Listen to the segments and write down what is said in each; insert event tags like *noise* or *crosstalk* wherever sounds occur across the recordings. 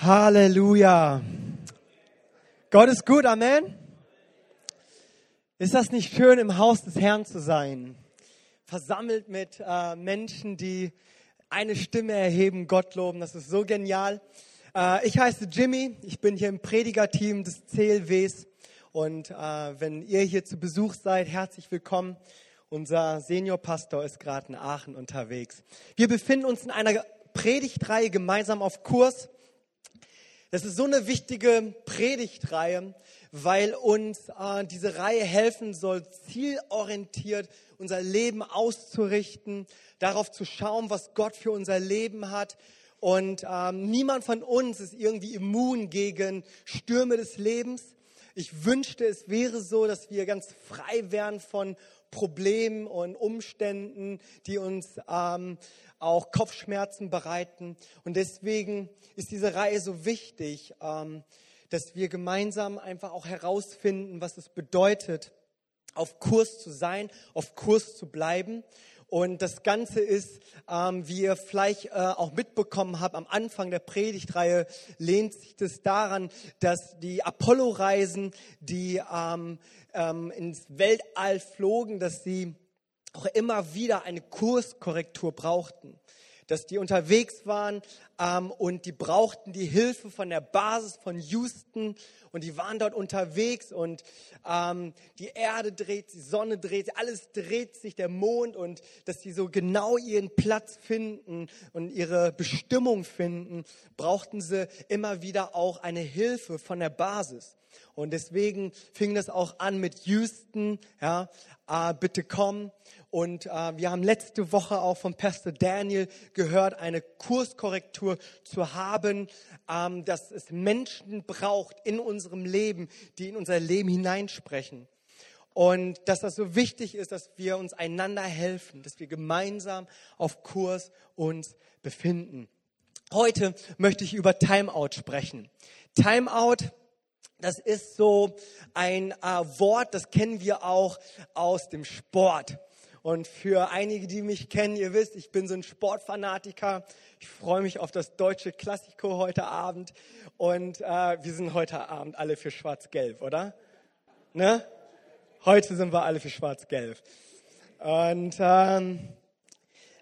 Halleluja. Gott ist gut, Amen. Ist das nicht schön, im Haus des Herrn zu sein? Versammelt mit äh, Menschen, die eine Stimme erheben, Gott loben. Das ist so genial. Äh, ich heiße Jimmy. Ich bin hier im Predigerteam des CLWs. Und äh, wenn ihr hier zu Besuch seid, herzlich willkommen. Unser Seniorpastor ist gerade in Aachen unterwegs. Wir befinden uns in einer Predigtreihe gemeinsam auf Kurs. Das ist so eine wichtige Predigtreihe, weil uns äh, diese Reihe helfen soll, zielorientiert unser Leben auszurichten, darauf zu schauen, was Gott für unser Leben hat. Und ähm, niemand von uns ist irgendwie immun gegen Stürme des Lebens. Ich wünschte, es wäre so, dass wir ganz frei wären von Problemen und Umständen, die uns ähm, auch Kopfschmerzen bereiten. Und deswegen ist diese Reihe so wichtig, ähm, dass wir gemeinsam einfach auch herausfinden, was es bedeutet, auf Kurs zu sein, auf Kurs zu bleiben. Und das Ganze ist, ähm, wie ihr vielleicht äh, auch mitbekommen habt, am Anfang der Predigtreihe lehnt sich das daran, dass die Apollo-Reisen, die ähm, ähm, ins Weltall flogen, dass sie auch immer wieder eine Kurskorrektur brauchten. Dass die unterwegs waren ähm, und die brauchten die Hilfe von der Basis von Houston und die waren dort unterwegs und ähm, die Erde dreht, die Sonne dreht, alles dreht sich, der Mond und dass sie so genau ihren Platz finden und ihre Bestimmung finden, brauchten sie immer wieder auch eine Hilfe von der Basis. Und deswegen fing das auch an mit Houston, ja, äh, bitte komm. Und äh, wir haben letzte Woche auch von Pastor Daniel gehört, eine Kurskorrektur zu haben, ähm, dass es Menschen braucht in unserem Leben, die in unser Leben hineinsprechen. Und dass das so wichtig ist, dass wir uns einander helfen, dass wir gemeinsam auf Kurs uns befinden. Heute möchte ich über Timeout sprechen. Timeout das ist so ein äh, Wort, das kennen wir auch aus dem Sport. Und für einige, die mich kennen, ihr wisst, ich bin so ein Sportfanatiker. Ich freue mich auf das deutsche Klassiko heute Abend. Und äh, wir sind heute Abend alle für Schwarz-Gelb, oder? Ne? Heute sind wir alle für Schwarz-Gelb. Und ähm,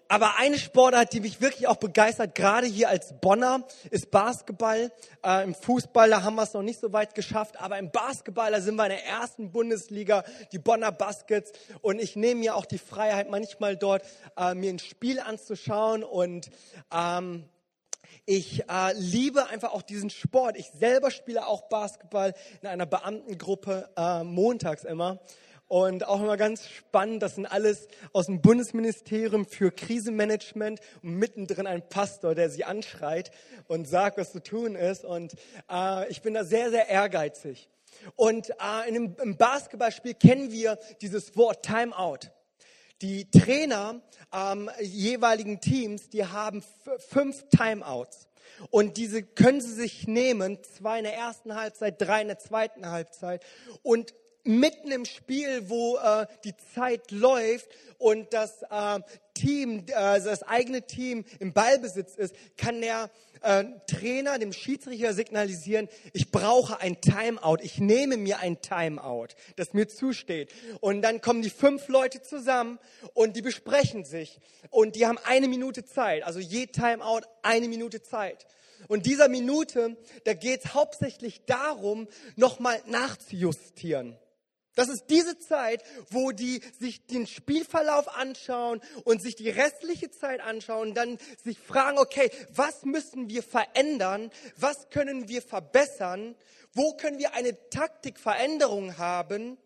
aber eine Sportart, die mich wirklich auch begeistert, gerade hier als Bonner, ist Basketball. Äh, Im Fußball, da haben wir es noch nicht so weit geschafft, aber im Basketball, da sind wir in der ersten Bundesliga, die Bonner Baskets. Und ich nehme mir auch die Freiheit, manchmal dort äh, mir ein Spiel anzuschauen. Und ähm, ich äh, liebe einfach auch diesen Sport. Ich selber spiele auch Basketball in einer Beamtengruppe äh, montags immer. Und auch immer ganz spannend, das sind alles aus dem Bundesministerium für Krisenmanagement und mittendrin ein Pastor, der sie anschreit und sagt, was zu tun ist. Und äh, ich bin da sehr, sehr ehrgeizig. Und äh, in einem, im Basketballspiel kennen wir dieses Wort Timeout. Die Trainer ähm, jeweiligen Teams, die haben fünf Timeouts. Und diese können sie sich nehmen, zwei in der ersten Halbzeit, drei in der zweiten Halbzeit. Und mitten im Spiel, wo äh, die Zeit läuft und das äh, Team, äh, das eigene Team im Ballbesitz ist, kann der äh, Trainer dem Schiedsrichter signalisieren, ich brauche ein Timeout, ich nehme mir ein Timeout, das mir zusteht. Und dann kommen die fünf Leute zusammen und die besprechen sich und die haben eine Minute Zeit, also je Timeout eine Minute Zeit. Und dieser Minute, da geht es hauptsächlich darum, nochmal nachzujustieren. Das ist diese Zeit, wo die sich den Spielverlauf anschauen und sich die restliche Zeit anschauen, und dann sich fragen, okay, was müssen wir verändern? Was können wir verbessern? Wo können wir eine Taktikveränderung haben?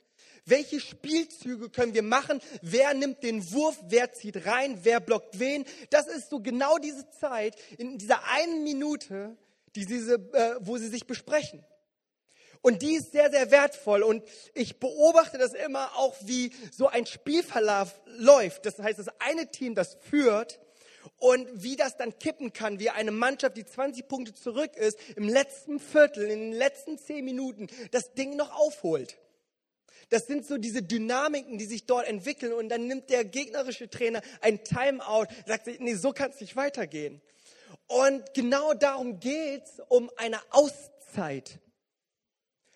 Welche Spielzüge können wir machen? Wer nimmt den Wurf? Wer zieht rein? Wer blockt wen? Das ist so genau diese Zeit in dieser einen Minute, die diese, äh, wo sie sich besprechen. Und die ist sehr, sehr wertvoll. Und ich beobachte das immer auch, wie so ein Spielverlauf läuft. Das heißt, das eine Team, das führt, und wie das dann kippen kann, wie eine Mannschaft, die 20 Punkte zurück ist, im letzten Viertel, in den letzten 10 Minuten das Ding noch aufholt. Das sind so diese Dynamiken, die sich dort entwickeln und dann nimmt der gegnerische Trainer ein Timeout, sagt sich, nee, so kann es nicht weitergehen. Und genau darum geht es, um eine Auszeit.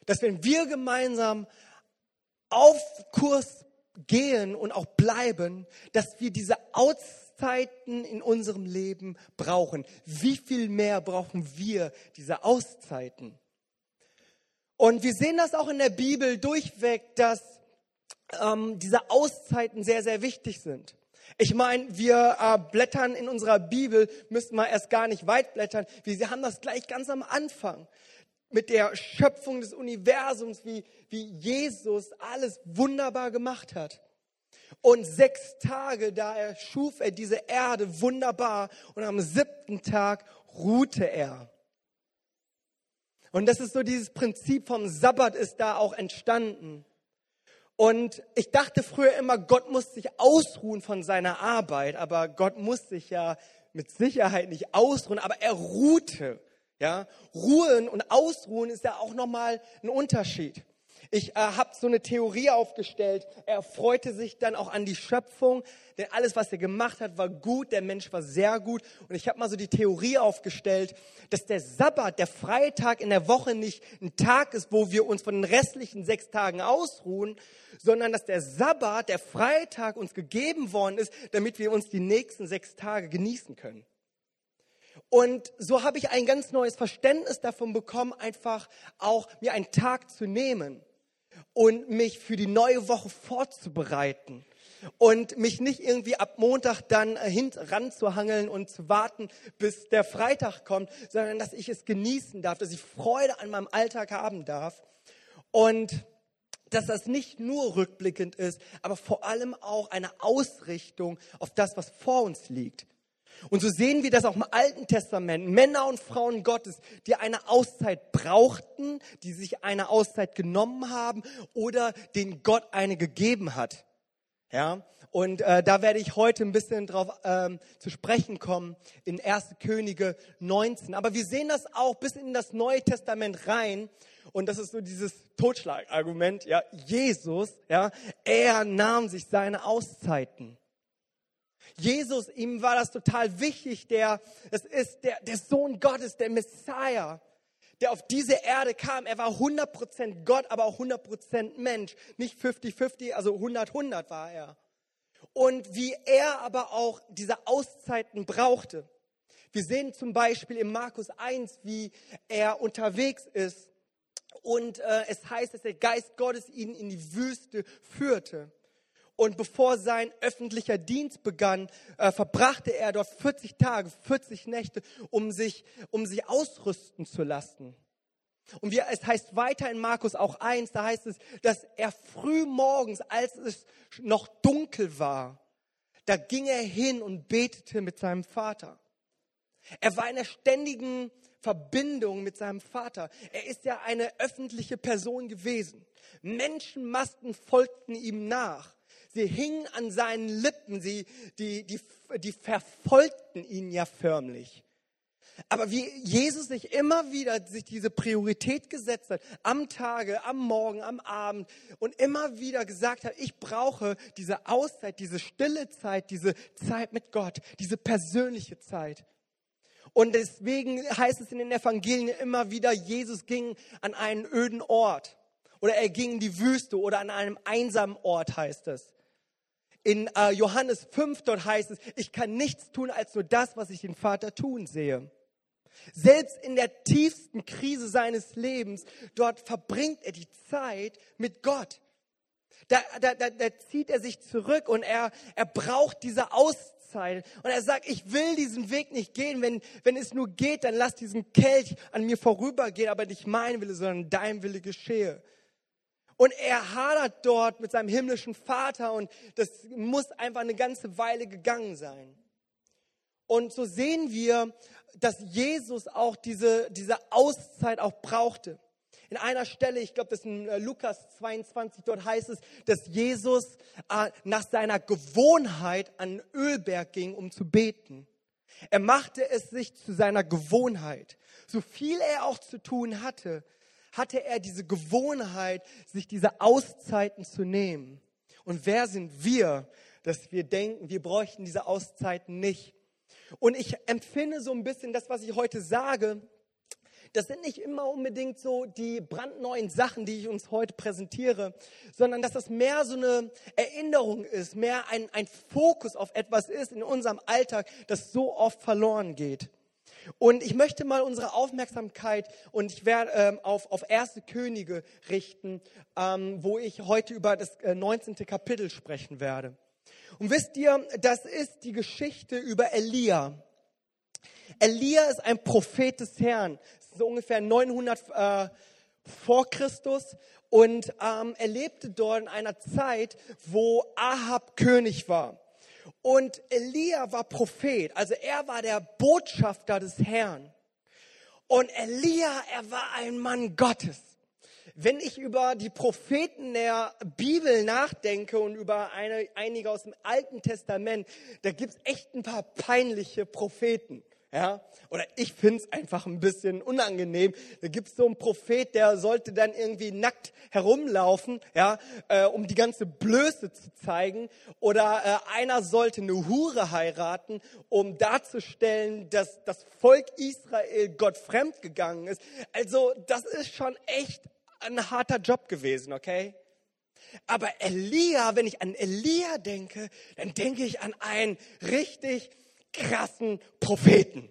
Dass wenn wir gemeinsam auf Kurs gehen und auch bleiben, dass wir diese Auszeiten in unserem Leben brauchen. Wie viel mehr brauchen wir diese Auszeiten? Und wir sehen das auch in der Bibel durchweg, dass ähm, diese Auszeiten sehr, sehr wichtig sind. Ich meine, wir äh, blättern in unserer Bibel, müssen wir erst gar nicht weit blättern. Wir haben das gleich ganz am Anfang mit der Schöpfung des Universums, wie, wie Jesus alles wunderbar gemacht hat. Und sechs Tage, da er schuf er diese Erde wunderbar und am siebten Tag ruhte er. Und das ist so dieses Prinzip vom Sabbat ist da auch entstanden. Und ich dachte früher immer, Gott muss sich ausruhen von seiner Arbeit, aber Gott muss sich ja mit Sicherheit nicht ausruhen, aber er ruhte. Ja, ruhen und ausruhen ist ja auch nochmal ein Unterschied. Ich äh, habe so eine Theorie aufgestellt. Er freute sich dann auch an die Schöpfung, denn alles, was er gemacht hat, war gut. Der Mensch war sehr gut. Und ich habe mal so die Theorie aufgestellt, dass der Sabbat, der Freitag in der Woche nicht ein Tag ist, wo wir uns von den restlichen sechs Tagen ausruhen, sondern dass der Sabbat, der Freitag uns gegeben worden ist, damit wir uns die nächsten sechs Tage genießen können. Und so habe ich ein ganz neues Verständnis davon bekommen, einfach auch mir einen Tag zu nehmen und mich für die neue Woche vorzubereiten und mich nicht irgendwie ab Montag dann äh, hint ranzuhangeln und zu warten, bis der Freitag kommt, sondern dass ich es genießen darf, dass ich Freude an meinem Alltag haben darf und dass das nicht nur rückblickend ist, aber vor allem auch eine Ausrichtung auf das, was vor uns liegt. Und so sehen wir das auch im Alten Testament. Männer und Frauen Gottes, die eine Auszeit brauchten, die sich eine Auszeit genommen haben oder den Gott eine gegeben hat. Ja, und äh, da werde ich heute ein bisschen drauf ähm, zu sprechen kommen in 1. Könige 19. Aber wir sehen das auch bis in das Neue Testament rein. Und das ist so dieses Totschlagargument. Ja, Jesus, ja, er nahm sich seine Auszeiten. Jesus, ihm war das total wichtig. Der, es ist der, der Sohn Gottes, der Messiah, der auf diese Erde kam. Er war 100% Gott, aber auch 100% Mensch. Nicht 50-50, also 100-100 war er. Und wie er aber auch diese Auszeiten brauchte. Wir sehen zum Beispiel in Markus 1, wie er unterwegs ist. Und äh, es heißt, dass der Geist Gottes ihn in die Wüste führte. Und bevor sein öffentlicher Dienst begann, äh, verbrachte er dort 40 Tage, 40 Nächte, um sich, um sich ausrüsten zu lassen. Und wie, es heißt weiter in Markus auch eins, da heißt es, dass er früh morgens, als es noch dunkel war, da ging er hin und betete mit seinem Vater. Er war in einer ständigen Verbindung mit seinem Vater. Er ist ja eine öffentliche Person gewesen. Menschenmasten folgten ihm nach. Sie hingen an seinen Lippen, sie, die, die, die verfolgten ihn ja förmlich. Aber wie Jesus sich immer wieder sich diese Priorität gesetzt hat, am Tage, am Morgen, am Abend und immer wieder gesagt hat, ich brauche diese Auszeit, diese stille Zeit, diese Zeit mit Gott, diese persönliche Zeit. Und deswegen heißt es in den Evangelien immer wieder, Jesus ging an einen öden Ort oder er ging in die Wüste oder an einem einsamen Ort heißt es in äh, Johannes 5, dort heißt es, ich kann nichts tun als nur das, was ich den Vater tun sehe. Selbst in der tiefsten Krise seines Lebens, dort verbringt er die Zeit mit Gott. Da, da, da, da zieht er sich zurück und er, er braucht diese Auszeit. Und er sagt, ich will diesen Weg nicht gehen. Wenn, wenn es nur geht, dann lass diesen Kelch an mir vorübergehen, aber nicht mein Wille, sondern dein Wille geschehe. Und er hadert dort mit seinem himmlischen Vater und das muss einfach eine ganze Weile gegangen sein. Und so sehen wir, dass Jesus auch diese, diese Auszeit auch brauchte. In einer Stelle, ich glaube, das ist in äh, Lukas 22, dort heißt es, dass Jesus äh, nach seiner Gewohnheit an den Ölberg ging, um zu beten. Er machte es sich zu seiner Gewohnheit. So viel er auch zu tun hatte, hatte er diese Gewohnheit, sich diese Auszeiten zu nehmen. Und wer sind wir, dass wir denken, wir bräuchten diese Auszeiten nicht? Und ich empfinde so ein bisschen das, was ich heute sage, das sind nicht immer unbedingt so die brandneuen Sachen, die ich uns heute präsentiere, sondern dass das mehr so eine Erinnerung ist, mehr ein, ein Fokus auf etwas ist in unserem Alltag, das so oft verloren geht. Und ich möchte mal unsere Aufmerksamkeit und ich werde ähm, auf, auf erste Könige richten, ähm, wo ich heute über das äh, 19. Kapitel sprechen werde. Und wisst ihr, das ist die Geschichte über Elia. Elia ist ein Prophet des Herrn so ungefähr 900 äh, vor Christus und ähm, er lebte dort in einer Zeit, wo Ahab König war. Und Elia war Prophet, also er war der Botschafter des Herrn. Und Elia, er war ein Mann Gottes. Wenn ich über die Propheten der Bibel nachdenke und über eine, einige aus dem Alten Testament, da gibt's echt ein paar peinliche Propheten. Ja? Oder ich finde es einfach ein bisschen unangenehm. Da gibt es so einen Prophet, der sollte dann irgendwie nackt herumlaufen, ja, äh, um die ganze Blöße zu zeigen. Oder äh, einer sollte eine Hure heiraten, um darzustellen, dass das Volk Israel Gott fremd gegangen ist. Also das ist schon echt ein harter Job gewesen, okay? Aber Elia, wenn ich an Elia denke, dann denke ich an einen richtig krassen Propheten.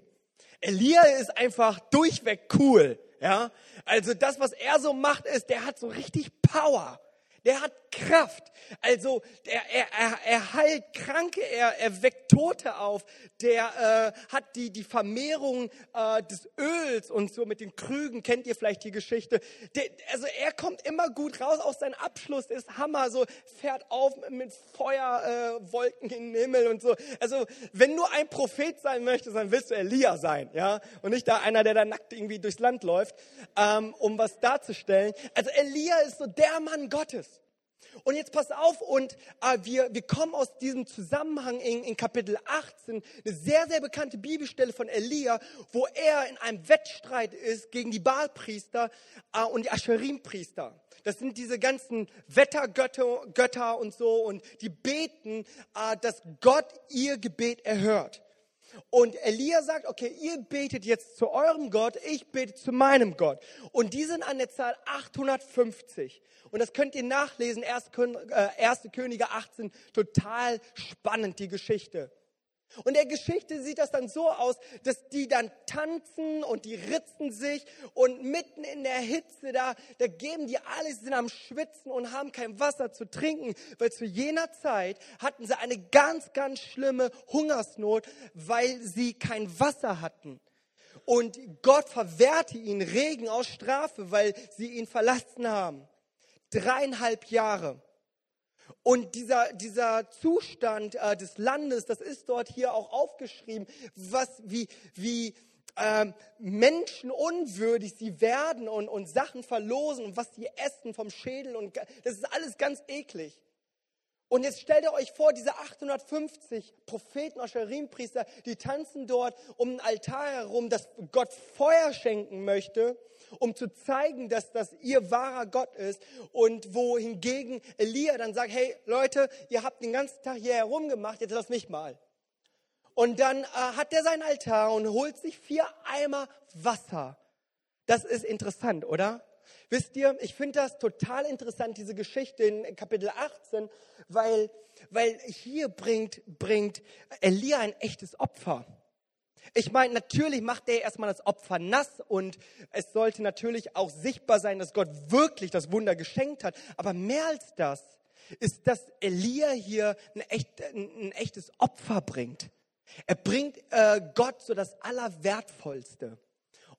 Elia ist einfach durchweg cool. Ja, also das, was er so macht, ist, der hat so richtig Power der hat Kraft. Also der, er, er, er heilt Kranke, er, er weckt Tote auf, der äh, hat die, die Vermehrung äh, des Öls und so mit den Krügen, kennt ihr vielleicht die Geschichte. Der, also er kommt immer gut raus, auch sein Abschluss ist Hammer, so fährt auf mit Feuerwolken äh, in den Himmel und so. Also wenn du ein Prophet sein möchtest, dann willst du Elia sein, ja, und nicht da einer, der da nackt irgendwie durchs Land läuft, ähm, um was darzustellen. Also Elia ist so der Mann Gottes. Und jetzt pass auf, und äh, wir, wir kommen aus diesem Zusammenhang in, in Kapitel 18, eine sehr, sehr bekannte Bibelstelle von Elia, wo er in einem Wettstreit ist gegen die Baalpriester äh, und die Ascherim-Priester. Das sind diese ganzen Wettergötter Götter und so, und die beten, äh, dass Gott ihr Gebet erhört. Und Elia sagt, okay, ihr betet jetzt zu eurem Gott, ich bete zu meinem Gott. Und die sind an der Zahl 850. Und das könnt ihr nachlesen, 1. Äh, Könige 18, total spannend, die Geschichte. Und der Geschichte sieht das dann so aus, dass die dann tanzen und die ritzen sich und mitten in der Hitze da, da geben die alles, sind am Schwitzen und haben kein Wasser zu trinken, weil zu jener Zeit hatten sie eine ganz, ganz schlimme Hungersnot, weil sie kein Wasser hatten. Und Gott verwehrte ihnen Regen aus Strafe, weil sie ihn verlassen haben. Dreieinhalb Jahre. Und dieser, dieser Zustand äh, des Landes, das ist dort hier auch aufgeschrieben, was, wie, wie äh, menschenunwürdig sie werden und, und Sachen verlosen und was sie essen vom Schädel. Und das ist alles ganz eklig. Und jetzt stellt ihr euch vor, diese 850 Propheten, Ascherim-Priester, die tanzen dort um den Altar herum, dass Gott Feuer schenken möchte um zu zeigen, dass das ihr wahrer Gott ist. Und wohingegen Elia dann sagt, hey Leute, ihr habt den ganzen Tag hier herumgemacht, jetzt lass mich mal. Und dann äh, hat er seinen Altar und holt sich vier Eimer Wasser. Das ist interessant, oder? Wisst ihr, ich finde das total interessant, diese Geschichte in Kapitel 18, weil, weil hier bringt, bringt Elia ein echtes Opfer. Ich meine, natürlich macht er erstmal das Opfer nass und es sollte natürlich auch sichtbar sein, dass Gott wirklich das Wunder geschenkt hat. Aber mehr als das ist, dass Elia hier ein, echt, ein echtes Opfer bringt. Er bringt äh, Gott so das Allerwertvollste.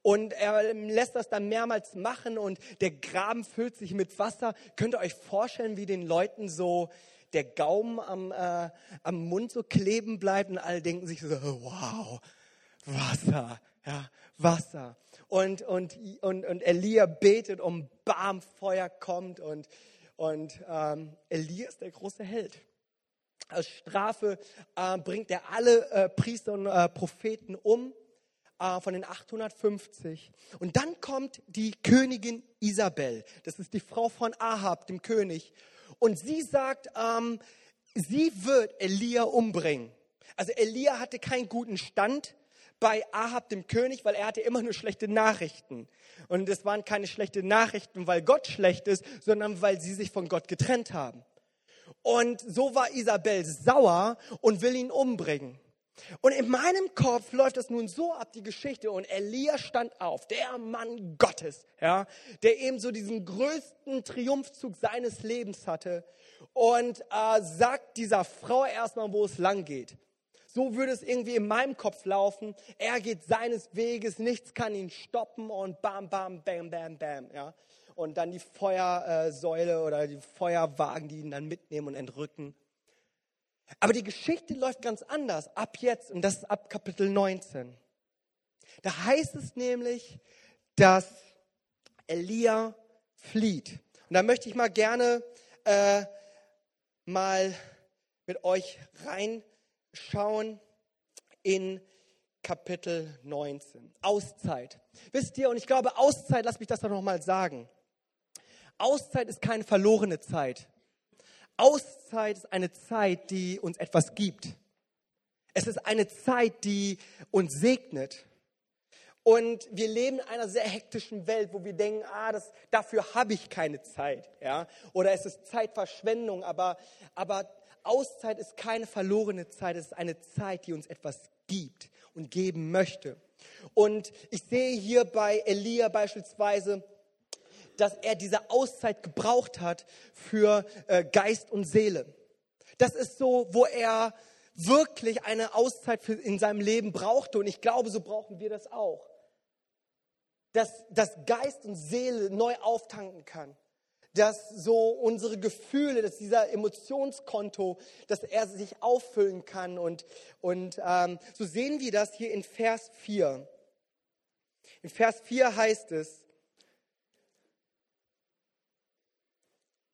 Und er lässt das dann mehrmals machen und der Graben füllt sich mit Wasser. Könnt ihr euch vorstellen, wie den Leuten so der Gaumen am, äh, am Mund so kleben bleibt und alle denken sich so, wow, Wasser, ja, Wasser. Und, und, und, und Elia betet um Bam, Feuer kommt und, und ähm, Elia ist der große Held. Als Strafe äh, bringt er alle äh, Priester und äh, Propheten um äh, von den 850. Und dann kommt die Königin Isabel. Das ist die Frau von Ahab, dem König. Und sie sagt, ähm, sie wird Elia umbringen. Also Elia hatte keinen guten Stand bei Ahab dem König, weil er hatte immer nur schlechte Nachrichten. Und es waren keine schlechten Nachrichten, weil Gott schlecht ist, sondern weil sie sich von Gott getrennt haben. Und so war Isabel sauer und will ihn umbringen. Und in meinem Kopf läuft das nun so ab, die Geschichte. Und Elia stand auf, der Mann Gottes, ja, der eben so diesen größten Triumphzug seines Lebens hatte und äh, sagt dieser Frau erstmal, wo es lang geht. So würde es irgendwie in meinem Kopf laufen. Er geht seines Weges, nichts kann ihn stoppen und bam, bam, bam, bam, bam. Ja? Und dann die Feuersäule oder die Feuerwagen, die ihn dann mitnehmen und entrücken. Aber die Geschichte läuft ganz anders ab jetzt und das ist ab Kapitel 19. Da heißt es nämlich, dass Elia flieht. Und da möchte ich mal gerne äh, mal mit euch rein schauen in Kapitel 19. Auszeit. Wisst ihr, und ich glaube, Auszeit, lass mich das doch nochmal sagen. Auszeit ist keine verlorene Zeit. Auszeit ist eine Zeit, die uns etwas gibt. Es ist eine Zeit, die uns segnet. Und wir leben in einer sehr hektischen Welt, wo wir denken, ah, das, dafür habe ich keine Zeit. Ja? Oder es ist Zeitverschwendung. Aber, aber Auszeit ist keine verlorene Zeit, es ist eine Zeit, die uns etwas gibt und geben möchte. Und ich sehe hier bei Elia beispielsweise, dass er diese Auszeit gebraucht hat für äh, Geist und Seele. Das ist so, wo er wirklich eine Auszeit für, in seinem Leben brauchte. Und ich glaube, so brauchen wir das auch. Dass, dass Geist und Seele neu auftanken kann dass so unsere Gefühle, dass dieser Emotionskonto, dass er sich auffüllen kann. Und, und ähm, so sehen wir das hier in Vers 4. In Vers 4 heißt es,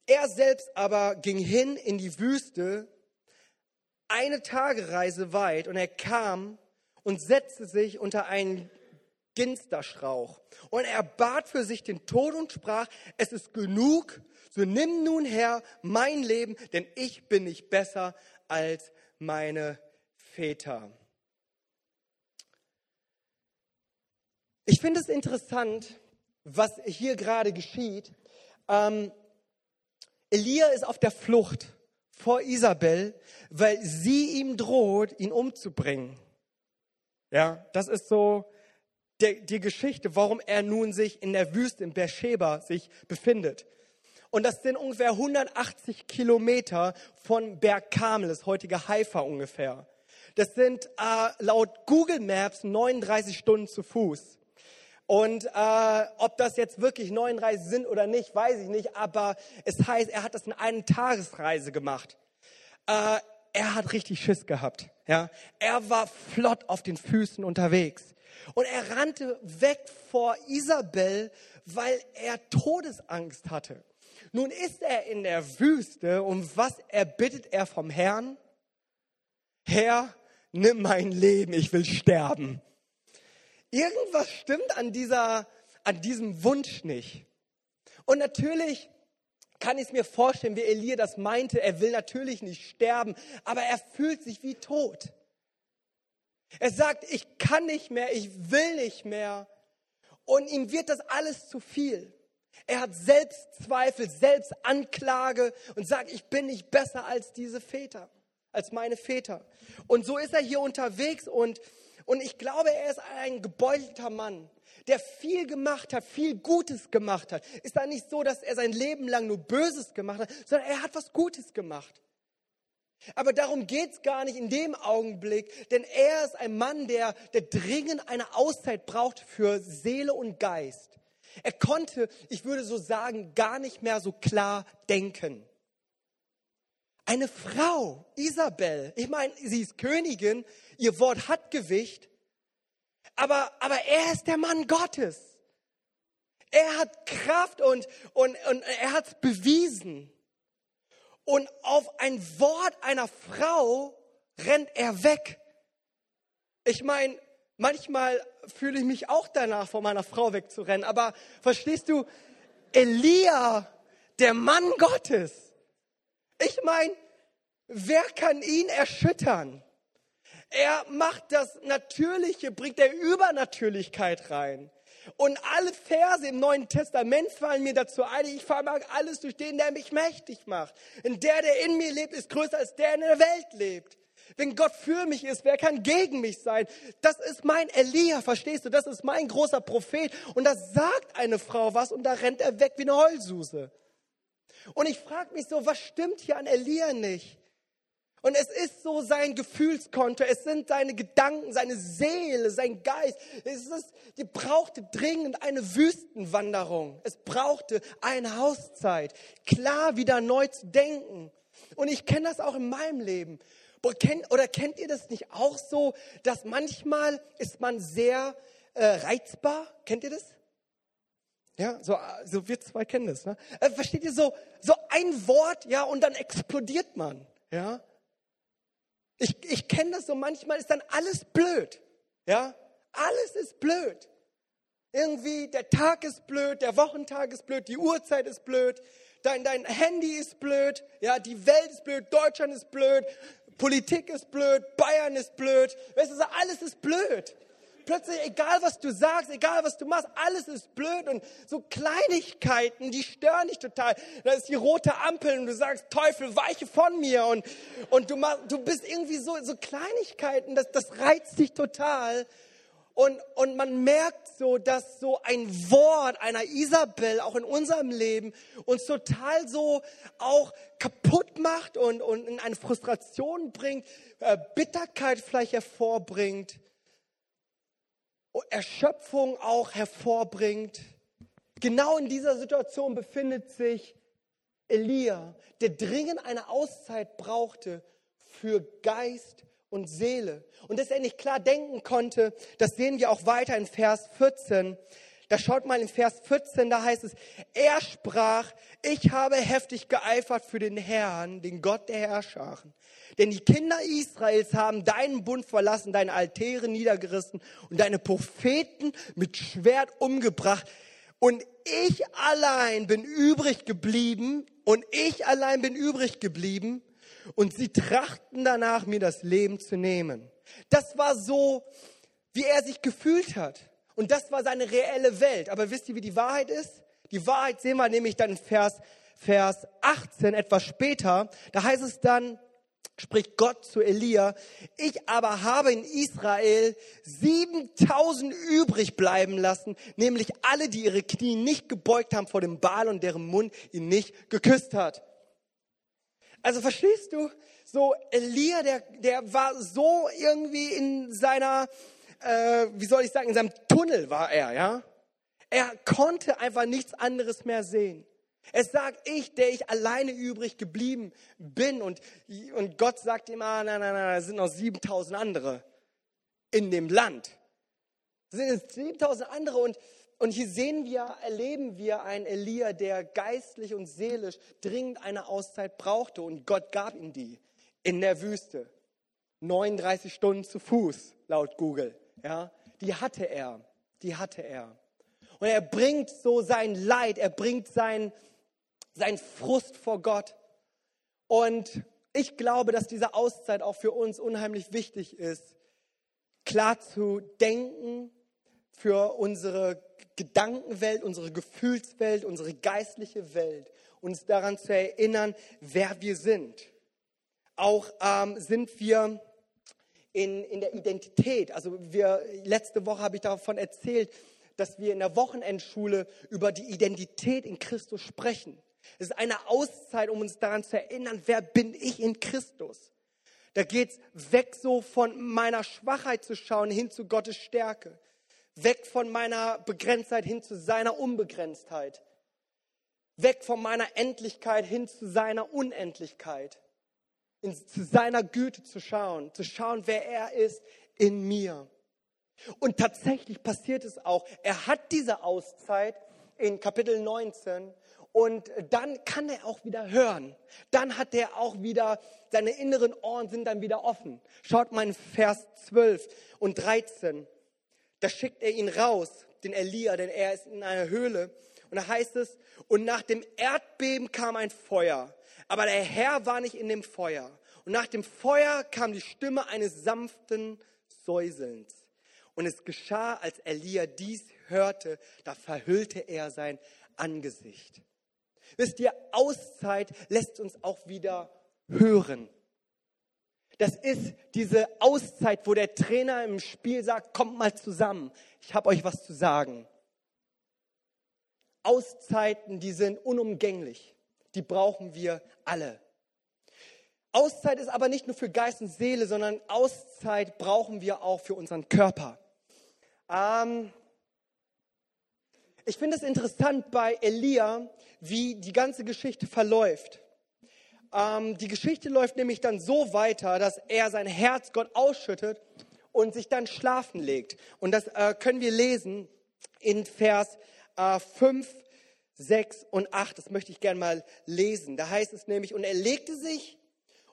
er selbst aber ging hin in die Wüste, eine Tagereise weit, und er kam und setzte sich unter einen Ginsterstrauch. Und er bat für sich den Tod und sprach, es ist genug, so nimm nun her mein Leben, denn ich bin nicht besser als meine Väter. Ich finde es interessant, was hier gerade geschieht. Ähm, Elia ist auf der Flucht vor Isabel, weil sie ihm droht, ihn umzubringen. Ja, das ist so der, die Geschichte, warum er nun sich in der Wüste in Beersheba sich befindet. Und das sind ungefähr 180 Kilometer von Berg Karmel, das heutige Haifa ungefähr. Das sind äh, laut Google Maps 39 Stunden zu Fuß. Und äh, ob das jetzt wirklich 39 sind oder nicht, weiß ich nicht. Aber es heißt, er hat das in einer Tagesreise gemacht. Äh, er hat richtig Schiss gehabt. Ja, er war flott auf den Füßen unterwegs. Und er rannte weg vor Isabel, weil er Todesangst hatte. Nun ist er in der Wüste und was erbittet er vom Herrn? Herr, nimm mein Leben, ich will sterben. Irgendwas stimmt an, dieser, an diesem Wunsch nicht. Und natürlich kann ich es mir vorstellen, wie Elia das meinte. Er will natürlich nicht sterben, aber er fühlt sich wie tot. Er sagt, ich kann nicht mehr, ich will nicht mehr. Und ihm wird das alles zu viel. Er hat Selbstzweifel, Selbstanklage und sagt, ich bin nicht besser als diese Väter, als meine Väter. Und so ist er hier unterwegs und, und ich glaube, er ist ein gebeutelter Mann, der viel gemacht hat, viel Gutes gemacht hat. Ist da nicht so, dass er sein Leben lang nur Böses gemacht hat, sondern er hat was Gutes gemacht. Aber darum geht's gar nicht in dem Augenblick, denn er ist ein Mann, der, der dringend eine Auszeit braucht für Seele und Geist. Er konnte, ich würde so sagen, gar nicht mehr so klar denken. Eine Frau, Isabel, ich meine, sie ist Königin, ihr Wort hat Gewicht, aber, aber er ist der Mann Gottes. Er hat Kraft und, und, und er hat es bewiesen und auf ein Wort einer Frau rennt er weg. Ich meine, manchmal fühle ich mich auch danach, vor meiner Frau wegzurennen, aber verstehst du, Elia, der Mann Gottes, ich meine, wer kann ihn erschüttern? Er macht das Natürliche, bringt der Übernatürlichkeit rein. Und alle Verse im Neuen Testament fallen mir dazu ein, ich vermag alles durch den, der mich mächtig macht. Denn der, der in mir lebt, ist größer als der, der in der Welt lebt. Wenn Gott für mich ist, wer kann gegen mich sein? Das ist mein Elia, verstehst du? Das ist mein großer Prophet. Und da sagt eine Frau was und da rennt er weg wie eine Heulsuse. Und ich frage mich so, was stimmt hier an Elia nicht? Und es ist so sein Gefühlskonto, es sind seine Gedanken, seine Seele, sein Geist. Es ist, die brauchte dringend eine Wüstenwanderung. Es brauchte eine Hauszeit, klar wieder neu zu denken. Und ich kenne das auch in meinem Leben. Oder kennt ihr das nicht auch so, dass manchmal ist man sehr äh, reizbar? Kennt ihr das? Ja, so, so wir zwei kennen das. Ne? Äh, versteht ihr so, so ein Wort, ja, und dann explodiert man, ja? Ich, ich kenne das so, manchmal ist dann alles blöd. Ja, alles ist blöd. Irgendwie der Tag ist blöd, der Wochentag ist blöd, die Uhrzeit ist blöd, dein, dein Handy ist blöd, ja, die Welt ist blöd, Deutschland ist blöd, Politik ist blöd, Bayern ist blöd, weißt du, alles ist blöd plötzlich, egal was du sagst, egal was du machst, alles ist blöd und so Kleinigkeiten, die stören dich total. Da ist die rote Ampel und du sagst, Teufel, weiche von mir und, und du, machst, du bist irgendwie so, so Kleinigkeiten, das, das reizt dich total. Und, und man merkt so, dass so ein Wort einer Isabel auch in unserem Leben uns total so auch kaputt macht und, und in eine Frustration bringt, äh, Bitterkeit vielleicht hervorbringt. Erschöpfung auch hervorbringt. Genau in dieser Situation befindet sich Elia, der dringend eine Auszeit brauchte für Geist und Seele. Und dass er nicht klar denken konnte, das sehen wir auch weiter in Vers 14. Da schaut mal in Vers 14, da heißt es, er sprach, ich habe heftig geeifert für den Herrn, den Gott der Herrscharen. Denn die Kinder Israels haben deinen Bund verlassen, deine Altäre niedergerissen und deine Propheten mit Schwert umgebracht. Und ich allein bin übrig geblieben und ich allein bin übrig geblieben und sie trachten danach, mir das Leben zu nehmen. Das war so, wie er sich gefühlt hat. Und das war seine reelle Welt. Aber wisst ihr, wie die Wahrheit ist? Die Wahrheit sehen wir nämlich dann in Vers, Vers 18, etwas später. Da heißt es dann, spricht Gott zu Elia, ich aber habe in Israel 7000 übrig bleiben lassen, nämlich alle, die ihre Knie nicht gebeugt haben vor dem Baal und deren Mund ihn nicht geküsst hat. Also verstehst du, so Elia, der, der war so irgendwie in seiner äh, wie soll ich sagen, in seinem Tunnel war er, ja. Er konnte einfach nichts anderes mehr sehen. Es sagt ich, der ich alleine übrig geblieben bin. Und, und Gott sagt ihm, ah, nein, nein, nein, es sind noch 7000 andere in dem Land. Es sind 7000 andere und, und hier sehen wir, erleben wir einen Elia, der geistlich und seelisch dringend eine Auszeit brauchte und Gott gab ihm die in der Wüste. 39 Stunden zu Fuß, laut Google. Ja, die hatte er, die hatte er. Und er bringt so sein Leid, er bringt sein, sein Frust vor Gott. Und ich glaube, dass diese Auszeit auch für uns unheimlich wichtig ist, klar zu denken für unsere Gedankenwelt, unsere Gefühlswelt, unsere geistliche Welt, uns daran zu erinnern, wer wir sind. Auch ähm, sind wir in, in der Identität. Also wir, letzte Woche habe ich davon erzählt, dass wir in der Wochenendschule über die Identität in Christus sprechen. Es ist eine Auszeit, um uns daran zu erinnern, wer bin ich in Christus. Da geht es weg so von meiner Schwachheit zu schauen hin zu Gottes Stärke. Weg von meiner Begrenztheit hin zu seiner Unbegrenztheit. Weg von meiner Endlichkeit hin zu seiner Unendlichkeit in, zu seiner Güte zu schauen, zu schauen, wer er ist in mir. Und tatsächlich passiert es auch. Er hat diese Auszeit in Kapitel 19 und dann kann er auch wieder hören. Dann hat er auch wieder, seine inneren Ohren sind dann wieder offen. Schaut mal in Vers 12 und 13. Da schickt er ihn raus, den Elia, denn er ist in einer Höhle. Und da heißt es, und nach dem Erdbeben kam ein Feuer aber der Herr war nicht in dem Feuer. Und nach dem Feuer kam die Stimme eines sanften Säuselns. Und es geschah, als Elia dies hörte, da verhüllte er sein Angesicht. Wisst ihr, Auszeit lässt uns auch wieder hören. Das ist diese Auszeit, wo der Trainer im Spiel sagt, kommt mal zusammen, ich habe euch was zu sagen. Auszeiten, die sind unumgänglich, die brauchen wir alle. Auszeit ist aber nicht nur für Geist und Seele, sondern Auszeit brauchen wir auch für unseren Körper. Ähm, ich finde es interessant bei Elia, wie die ganze Geschichte verläuft. Ähm, die Geschichte läuft nämlich dann so weiter, dass er sein Herz Gott ausschüttet und sich dann schlafen legt. Und das äh, können wir lesen in Vers äh, 5, 6 und 8. Das möchte ich gerne mal lesen. Da heißt es nämlich, und er legte sich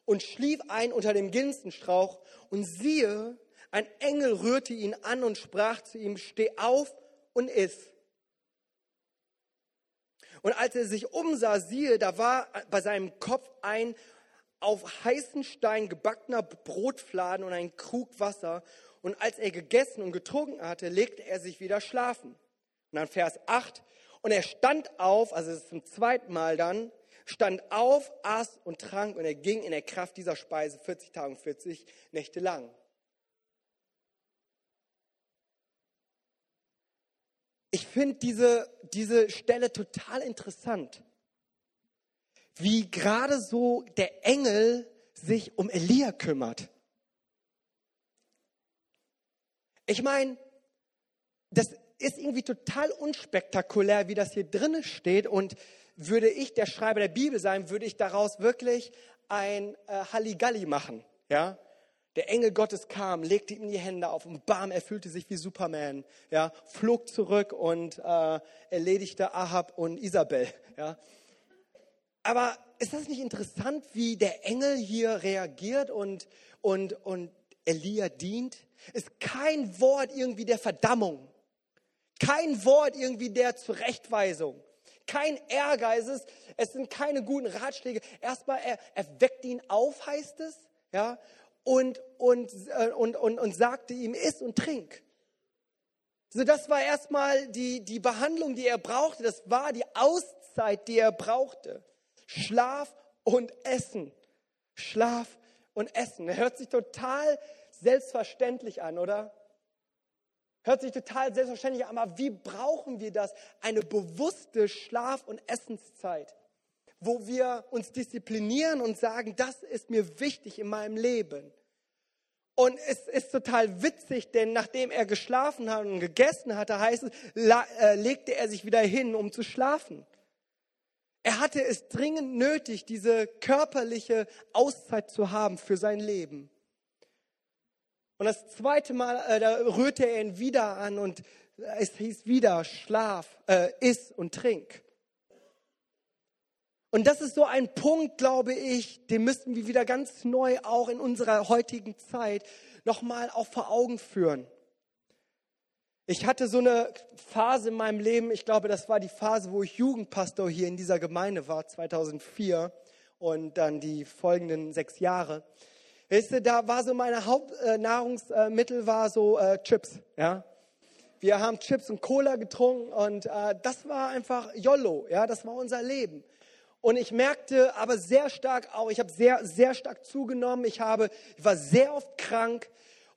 und schlief ein unter dem Ginstenstrauch und siehe, ein Engel rührte ihn an und sprach zu ihm, steh auf und iss. Und als er sich umsah, siehe, da war bei seinem Kopf ein auf heißen Stein gebackener Brotfladen und ein Krug Wasser. Und als er gegessen und getrunken hatte, legte er sich wieder schlafen. Und dann Vers 8. Und er stand auf, also es ist zum zweiten Mal dann, stand auf, aß und trank und er ging in der Kraft dieser Speise 40 Tage und 40 Nächte lang. Ich finde diese, diese Stelle total interessant, wie gerade so der Engel sich um Elia kümmert. Ich meine, das ist irgendwie total unspektakulär, wie das hier drinnen steht. Und würde ich der Schreiber der Bibel sein, würde ich daraus wirklich ein äh, Halligalli machen. Ja? Der Engel Gottes kam, legte ihm die Hände auf und bam, er fühlte sich wie Superman. Ja, flog zurück und äh, erledigte Ahab und Isabel. Ja. Aber ist das nicht interessant, wie der Engel hier reagiert und, und, und Elia dient? Ist kein Wort irgendwie der Verdammung, kein Wort irgendwie der Zurechtweisung, kein Ehrgeiz, es sind keine guten Ratschläge. Erstmal, er, er weckt ihn auf, heißt es, ja, und, und, äh, und, und, und sagte ihm, iss und trink. So, das war erstmal die, die Behandlung, die er brauchte. Das war die Auszeit, die er brauchte. Schlaf und Essen. Schlaf und Essen. Er hört sich total selbstverständlich an, oder? Hört sich total selbstverständlich an, aber wie brauchen wir das? Eine bewusste Schlaf- und Essenszeit wo wir uns disziplinieren und sagen, das ist mir wichtig in meinem Leben. Und es ist total witzig, denn nachdem er geschlafen hat und gegessen hatte, heißt es, äh, legte er sich wieder hin, um zu schlafen. Er hatte es dringend nötig, diese körperliche Auszeit zu haben für sein Leben. Und das zweite Mal, äh, da rührte er ihn wieder an und es hieß wieder, schlaf, äh, iss und trink. Und das ist so ein Punkt, glaube ich, den müssten wir wieder ganz neu auch in unserer heutigen Zeit nochmal auch vor Augen führen. Ich hatte so eine Phase in meinem Leben, ich glaube, das war die Phase, wo ich Jugendpastor hier in dieser Gemeinde war, 2004 und dann die folgenden sechs Jahre. Weißt du, da war so meine Hauptnahrungsmittel war so äh, Chips, ja. Wir haben Chips und Cola getrunken und äh, das war einfach YOLO, ja, das war unser Leben. Und ich merkte aber sehr stark auch, ich habe sehr, sehr stark zugenommen. Ich, habe, ich war sehr oft krank.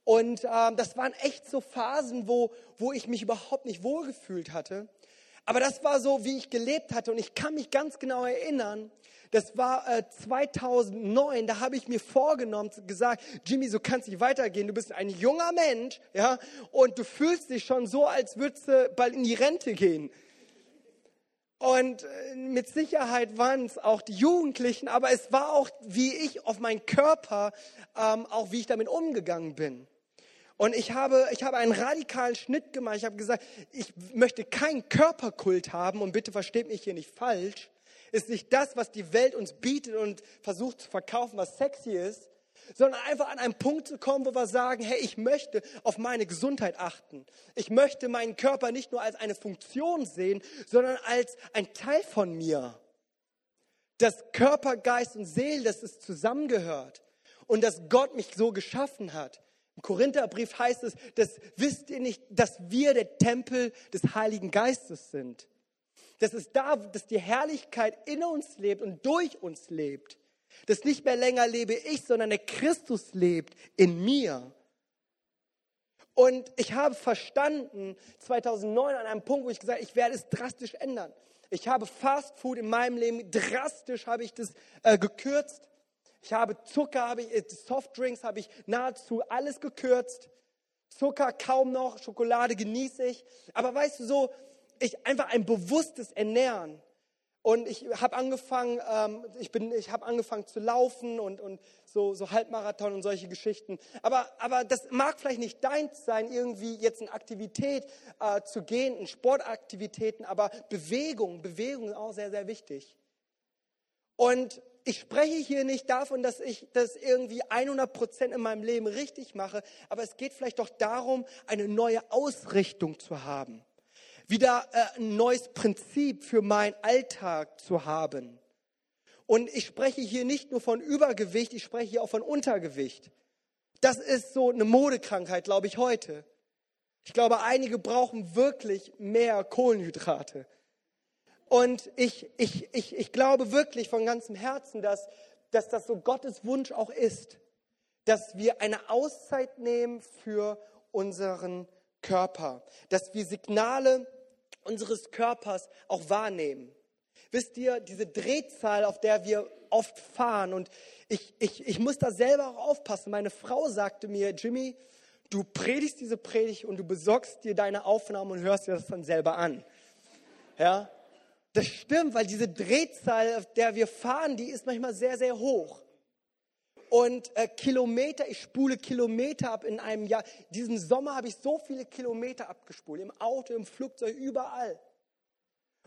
Und ähm, das waren echt so Phasen, wo, wo ich mich überhaupt nicht wohlgefühlt hatte. Aber das war so, wie ich gelebt hatte. Und ich kann mich ganz genau erinnern, das war äh, 2009, da habe ich mir vorgenommen, gesagt, Jimmy, so kannst nicht weitergehen. Du bist ein junger Mensch, ja, und du fühlst dich schon so, als würdest du bald in die Rente gehen. Und äh, mit Sicherheit waren es auch die Jugendlichen, aber es war auch, wie ich auf meinen Körper, ähm, auch wie ich damit umgegangen bin. Und ich habe, ich habe einen radikalen Schnitt gemacht. Ich habe gesagt, ich möchte keinen Körperkult haben und bitte versteht mich hier nicht falsch. Ist nicht das, was die Welt uns bietet und versucht zu verkaufen, was sexy ist, sondern einfach an einen Punkt zu kommen, wo wir sagen, hey, ich möchte auf meine Gesundheit achten. Ich möchte meinen Körper nicht nur als eine Funktion sehen, sondern als ein Teil von mir. Das Körper, Geist und Seele, das ist zusammengehört. und dass Gott mich so geschaffen hat. Im Korintherbrief heißt es, dass wisst ihr nicht, dass wir der Tempel des Heiligen Geistes sind. Dass es da, dass die Herrlichkeit in uns lebt und durch uns lebt. Dass nicht mehr länger lebe ich, sondern der Christus lebt in mir. Und ich habe verstanden, 2009 an einem Punkt, wo ich gesagt habe, ich werde es drastisch ändern. Ich habe Fast Food in meinem Leben drastisch habe ich das äh, gekürzt. Ich habe Zucker, habe ich, äh, Softdrinks habe ich nahezu alles gekürzt. Zucker kaum noch, Schokolade genieße ich. Aber weißt du so, ich einfach ein bewusstes Ernähren. Und ich habe angefangen, ähm, ich bin, ich habe angefangen zu laufen und, und so, so Halbmarathon und solche Geschichten. Aber, aber das mag vielleicht nicht deins sein, irgendwie jetzt in Aktivität äh, zu gehen, in Sportaktivitäten, aber Bewegung, Bewegung ist auch sehr, sehr wichtig. Und ich spreche hier nicht davon, dass ich das irgendwie 100 Prozent in meinem Leben richtig mache, aber es geht vielleicht doch darum, eine neue Ausrichtung zu haben wieder äh, ein neues Prinzip für meinen Alltag zu haben. Und ich spreche hier nicht nur von Übergewicht, ich spreche hier auch von Untergewicht. Das ist so eine Modekrankheit, glaube ich, heute. Ich glaube, einige brauchen wirklich mehr Kohlenhydrate. Und ich, ich, ich, ich glaube wirklich von ganzem Herzen, dass, dass das so Gottes Wunsch auch ist, dass wir eine Auszeit nehmen für unseren Körper, dass wir Signale unseres Körpers auch wahrnehmen. Wisst ihr, diese Drehzahl, auf der wir oft fahren, und ich, ich, ich muss da selber auch aufpassen. Meine Frau sagte mir, Jimmy, du predigst diese Predigt und du besorgst dir deine Aufnahmen und hörst dir das dann selber an. Ja, das stimmt, weil diese Drehzahl, auf der wir fahren, die ist manchmal sehr, sehr hoch und äh, Kilometer, ich spule Kilometer ab in einem Jahr. Diesen Sommer habe ich so viele Kilometer abgespult, im Auto, im Flugzeug, überall.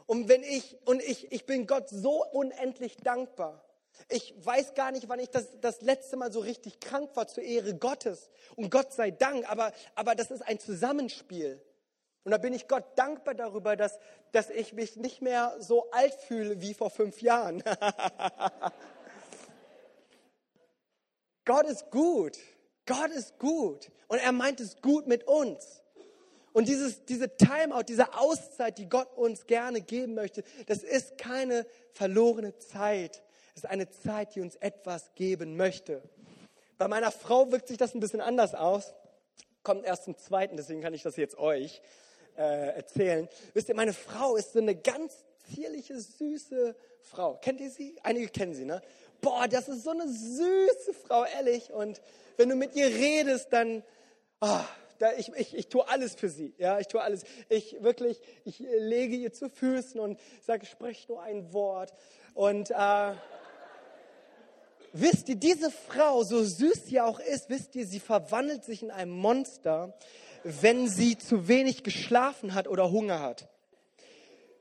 Und wenn ich, und ich, ich bin Gott so unendlich dankbar. Ich weiß gar nicht, wann ich das, das letzte Mal so richtig krank war zur Ehre Gottes. Und Gott sei Dank, aber, aber das ist ein Zusammenspiel. Und da bin ich Gott dankbar darüber, dass, dass ich mich nicht mehr so alt fühle wie vor fünf Jahren. *laughs* Gott ist gut. Gott ist gut. Und er meint es gut mit uns. Und dieses, diese Timeout, diese Auszeit, die Gott uns gerne geben möchte, das ist keine verlorene Zeit. Es ist eine Zeit, die uns etwas geben möchte. Bei meiner Frau wirkt sich das ein bisschen anders aus. Kommt erst zum Zweiten, deswegen kann ich das jetzt euch äh, erzählen. Wisst ihr, meine Frau ist so eine ganz zierliche, süße Frau. Kennt ihr sie? Einige kennen sie, ne? Boah, das ist so eine süße Frau, ehrlich. Und wenn du mit ihr redest, dann, oh, da, ich, ich, ich tue alles für sie. Ja, ich tue alles. Ich wirklich, ich lege ihr zu Füßen und sage, sprech nur ein Wort. Und äh, wisst ihr, diese Frau, so süß sie auch ist, wisst ihr, sie verwandelt sich in ein Monster, wenn sie zu wenig geschlafen hat oder Hunger hat.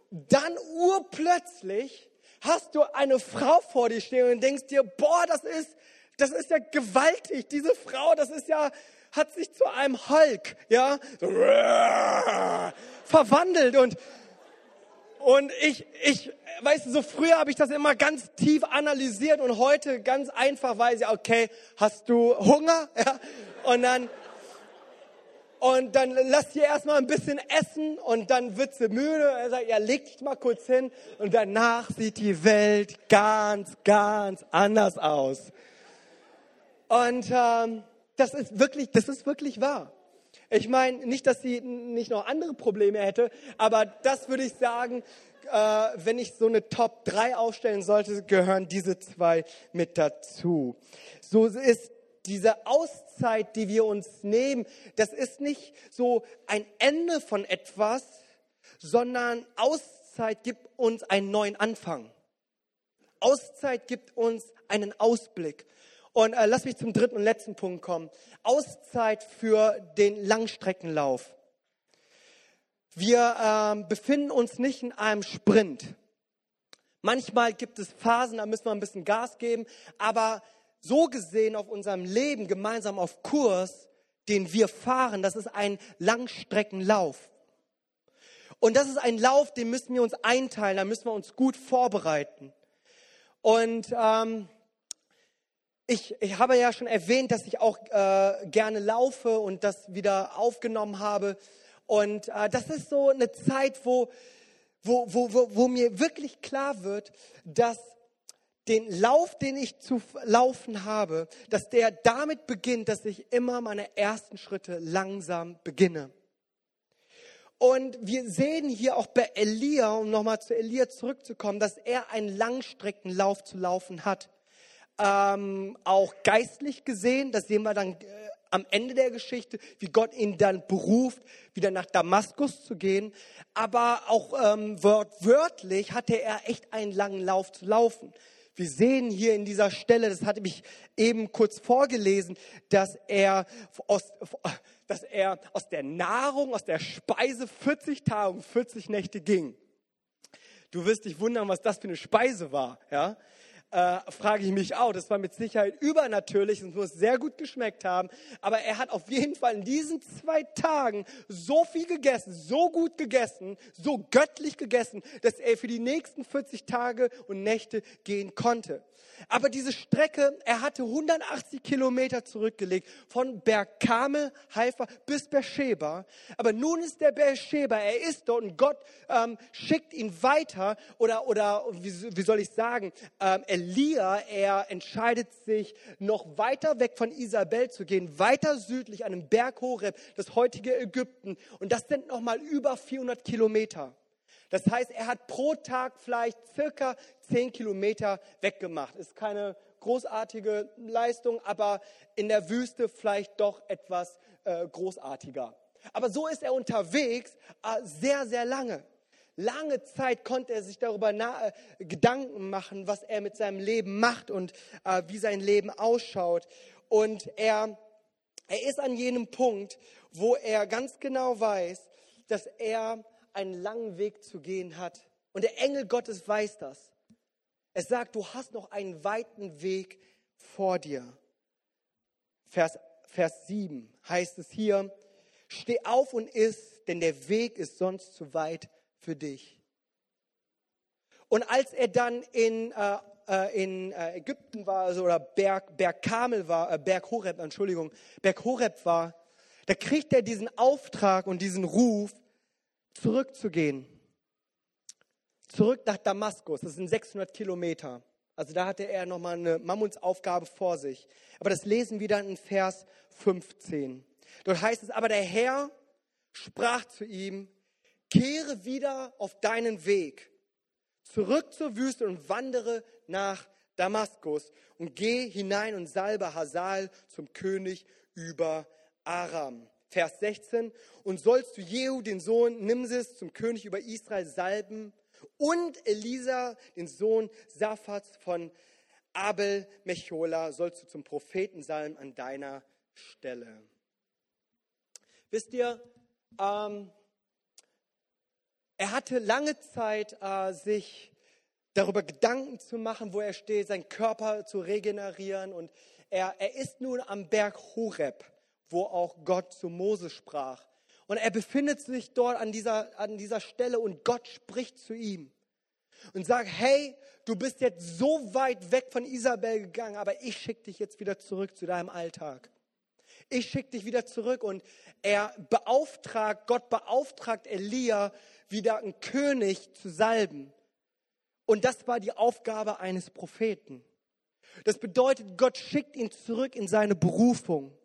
Dann urplötzlich hast du eine Frau vor dir stehen und denkst dir, boah, das ist, das ist ja gewaltig. Diese Frau, das ist ja, hat sich zu einem Hulk, ja, verwandelt und, und ich, ich, weißt du, so früher habe ich das immer ganz tief analysiert und heute ganz einfach weiß ich, okay, hast du Hunger? Ja, und dann, und dann lass sie erstmal ein bisschen essen und dann wird sie müde. Er sagt, ja, leg dich mal kurz hin. Und danach sieht die Welt ganz, ganz anders aus. Und ähm, das ist wirklich, das ist wirklich wahr. Ich meine, nicht, dass sie nicht noch andere Probleme hätte, aber das würde ich sagen, äh, wenn ich so eine Top 3 aufstellen sollte, gehören diese zwei mit dazu. So ist diese Auszeit, die wir uns nehmen, das ist nicht so ein Ende von etwas, sondern Auszeit gibt uns einen neuen Anfang. Auszeit gibt uns einen Ausblick. Und äh, lass mich zum dritten und letzten Punkt kommen. Auszeit für den Langstreckenlauf. Wir äh, befinden uns nicht in einem Sprint. Manchmal gibt es Phasen, da müssen wir ein bisschen Gas geben, aber so gesehen auf unserem Leben gemeinsam auf Kurs, den wir fahren, das ist ein Langstreckenlauf. Und das ist ein Lauf, den müssen wir uns einteilen, da müssen wir uns gut vorbereiten. Und ähm, ich, ich habe ja schon erwähnt, dass ich auch äh, gerne laufe und das wieder aufgenommen habe. Und äh, das ist so eine Zeit, wo, wo, wo, wo, wo mir wirklich klar wird, dass den Lauf, den ich zu laufen habe, dass der damit beginnt, dass ich immer meine ersten Schritte langsam beginne. Und wir sehen hier auch bei Elia, um nochmal zu Elia zurückzukommen, dass er einen Langstreckenlauf zu laufen hat. Ähm, auch geistlich gesehen, das sehen wir dann äh, am Ende der Geschichte, wie Gott ihn dann beruft, wieder nach Damaskus zu gehen. Aber auch ähm, wörtlich hatte er echt einen langen Lauf zu laufen. Wir sehen hier in dieser Stelle, das hatte ich eben kurz vorgelesen, dass er aus, dass er aus der Nahrung, aus der Speise 40 Tage und 40 Nächte ging. Du wirst dich wundern, was das für eine Speise war, ja? Äh, frage ich mich auch. Das war mit Sicherheit übernatürlich und muss sehr gut geschmeckt haben. Aber er hat auf jeden Fall in diesen zwei Tagen so viel gegessen, so gut gegessen, so göttlich gegessen, dass er für die nächsten 40 Tage und Nächte gehen konnte. Aber diese Strecke, er hatte 180 Kilometer zurückgelegt von Berg Kamel, Haifa bis Beersheba. Aber nun ist der Beersheba, er ist dort und Gott ähm, schickt ihn weiter oder, oder wie, wie soll ich sagen, ähm, Elia, er entscheidet sich noch weiter weg von Isabel zu gehen, weiter südlich an dem Berg Horeb, das heutige Ägypten. Und das sind nochmal über 400 Kilometer. Das heißt, er hat pro Tag vielleicht circa 10 Kilometer weggemacht. Ist keine großartige Leistung, aber in der Wüste vielleicht doch etwas äh, großartiger. Aber so ist er unterwegs äh, sehr, sehr lange. Lange Zeit konnte er sich darüber äh, Gedanken machen, was er mit seinem Leben macht und äh, wie sein Leben ausschaut. Und er, er ist an jenem Punkt, wo er ganz genau weiß, dass er einen langen Weg zu gehen hat. Und der Engel Gottes weiß das. Er sagt, du hast noch einen weiten Weg vor dir. Vers, Vers 7 heißt es hier, steh auf und iss, denn der Weg ist sonst zu weit für dich. Und als er dann in, äh, äh in äh, Ägypten war, also, oder Berg, Berg Kamel war, äh, Berg Horeb, Entschuldigung, Berg Horeb war, da kriegt er diesen Auftrag und diesen Ruf, zurückzugehen. Zurück nach Damaskus, das sind 600 Kilometer. Also da hatte er nochmal eine Mammutsaufgabe vor sich. Aber das lesen wir dann in Vers 15. Dort heißt es, aber der Herr sprach zu ihm, kehre wieder auf deinen Weg, zurück zur Wüste und wandere nach Damaskus und geh hinein und salbe Hasal zum König über Aram. Vers 16, und sollst du Jehu, den Sohn Nimsis, zum König über Israel salben und Elisa, den Sohn Saphats von Abel Mechola, sollst du zum Propheten salben an deiner Stelle. Wisst ihr, ähm, er hatte lange Zeit, äh, sich darüber Gedanken zu machen, wo er steht, seinen Körper zu regenerieren. Und er, er ist nun am Berg Horeb wo auch Gott zu Mose sprach. Und er befindet sich dort an dieser, an dieser Stelle und Gott spricht zu ihm und sagt, hey, du bist jetzt so weit weg von Isabel gegangen, aber ich schicke dich jetzt wieder zurück zu deinem Alltag. Ich schicke dich wieder zurück und er beauftragt, Gott beauftragt Elia, wieder einen König zu salben. Und das war die Aufgabe eines Propheten. Das bedeutet, Gott schickt ihn zurück in seine Berufung.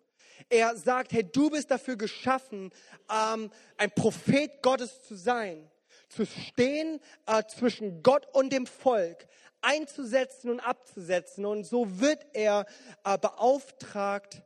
Er sagt, hey, du bist dafür geschaffen, ähm, ein Prophet Gottes zu sein, zu stehen äh, zwischen Gott und dem Volk, einzusetzen und abzusetzen. Und so wird er äh, beauftragt,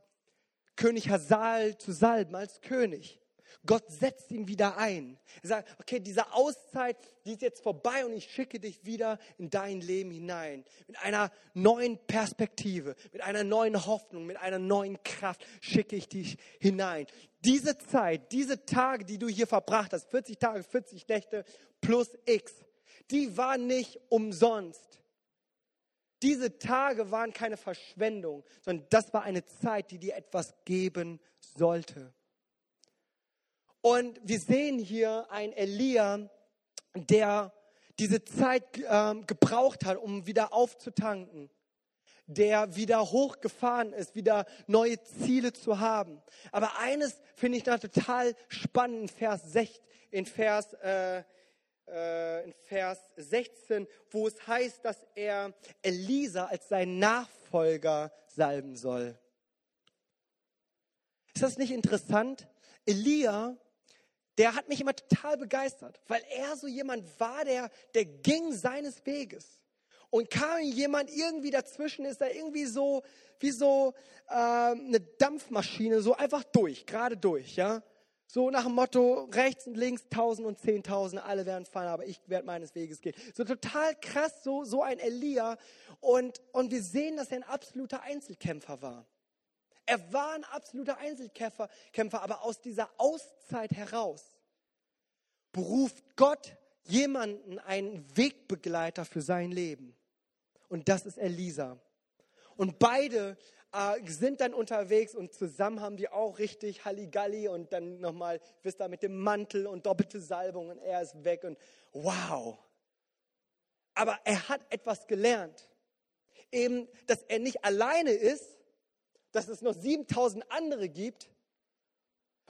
König Hasal zu salben als König. Gott setzt ihn wieder ein. Er sagt, okay, diese Auszeit, die ist jetzt vorbei und ich schicke dich wieder in dein Leben hinein. Mit einer neuen Perspektive, mit einer neuen Hoffnung, mit einer neuen Kraft schicke ich dich hinein. Diese Zeit, diese Tage, die du hier verbracht hast, 40 Tage, 40 Nächte plus X, die waren nicht umsonst. Diese Tage waren keine Verschwendung, sondern das war eine Zeit, die dir etwas geben sollte. Und wir sehen hier einen Elia, der diese Zeit ähm, gebraucht hat, um wieder aufzutanken. der wieder hochgefahren ist, wieder neue Ziele zu haben. Aber eines finde ich da total spannend Vers, 6, in Vers, äh, äh, in Vers 16, wo es heißt, dass er Elisa als seinen Nachfolger salben soll. Ist das nicht interessant? Elia, der hat mich immer total begeistert, weil er so jemand war, der, der ging seines Weges. Und kam jemand irgendwie dazwischen, ist da irgendwie so, wie so äh, eine Dampfmaschine, so einfach durch, gerade durch, ja. So nach dem Motto, rechts und links, tausend und zehntausend, alle werden fallen, aber ich werde meines Weges gehen. So total krass, so, so ein Elia. Und, und wir sehen, dass er ein absoluter Einzelkämpfer war. Er war ein absoluter Einzelkämpfer, Kämpfer, aber aus dieser Auszeit heraus beruft Gott jemanden, einen Wegbegleiter für sein Leben. Und das ist Elisa. Und beide äh, sind dann unterwegs und zusammen haben die auch richtig Halligalli und dann nochmal, wisst ihr, mit dem Mantel und doppelte Salbung und er ist weg und wow. Aber er hat etwas gelernt. Eben, dass er nicht alleine ist, dass es noch 7000 andere gibt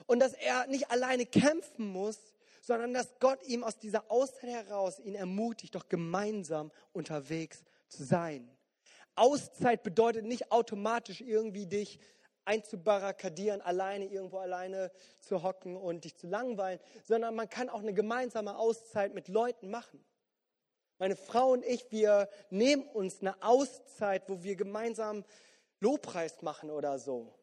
und dass er nicht alleine kämpfen muss, sondern dass Gott ihm aus dieser Auszeit heraus ihn ermutigt, doch gemeinsam unterwegs zu sein. Auszeit bedeutet nicht automatisch irgendwie dich einzubarrikadieren, alleine irgendwo alleine zu hocken und dich zu langweilen, sondern man kann auch eine gemeinsame Auszeit mit Leuten machen. Meine Frau und ich, wir nehmen uns eine Auszeit, wo wir gemeinsam Lobpreis machen oder so.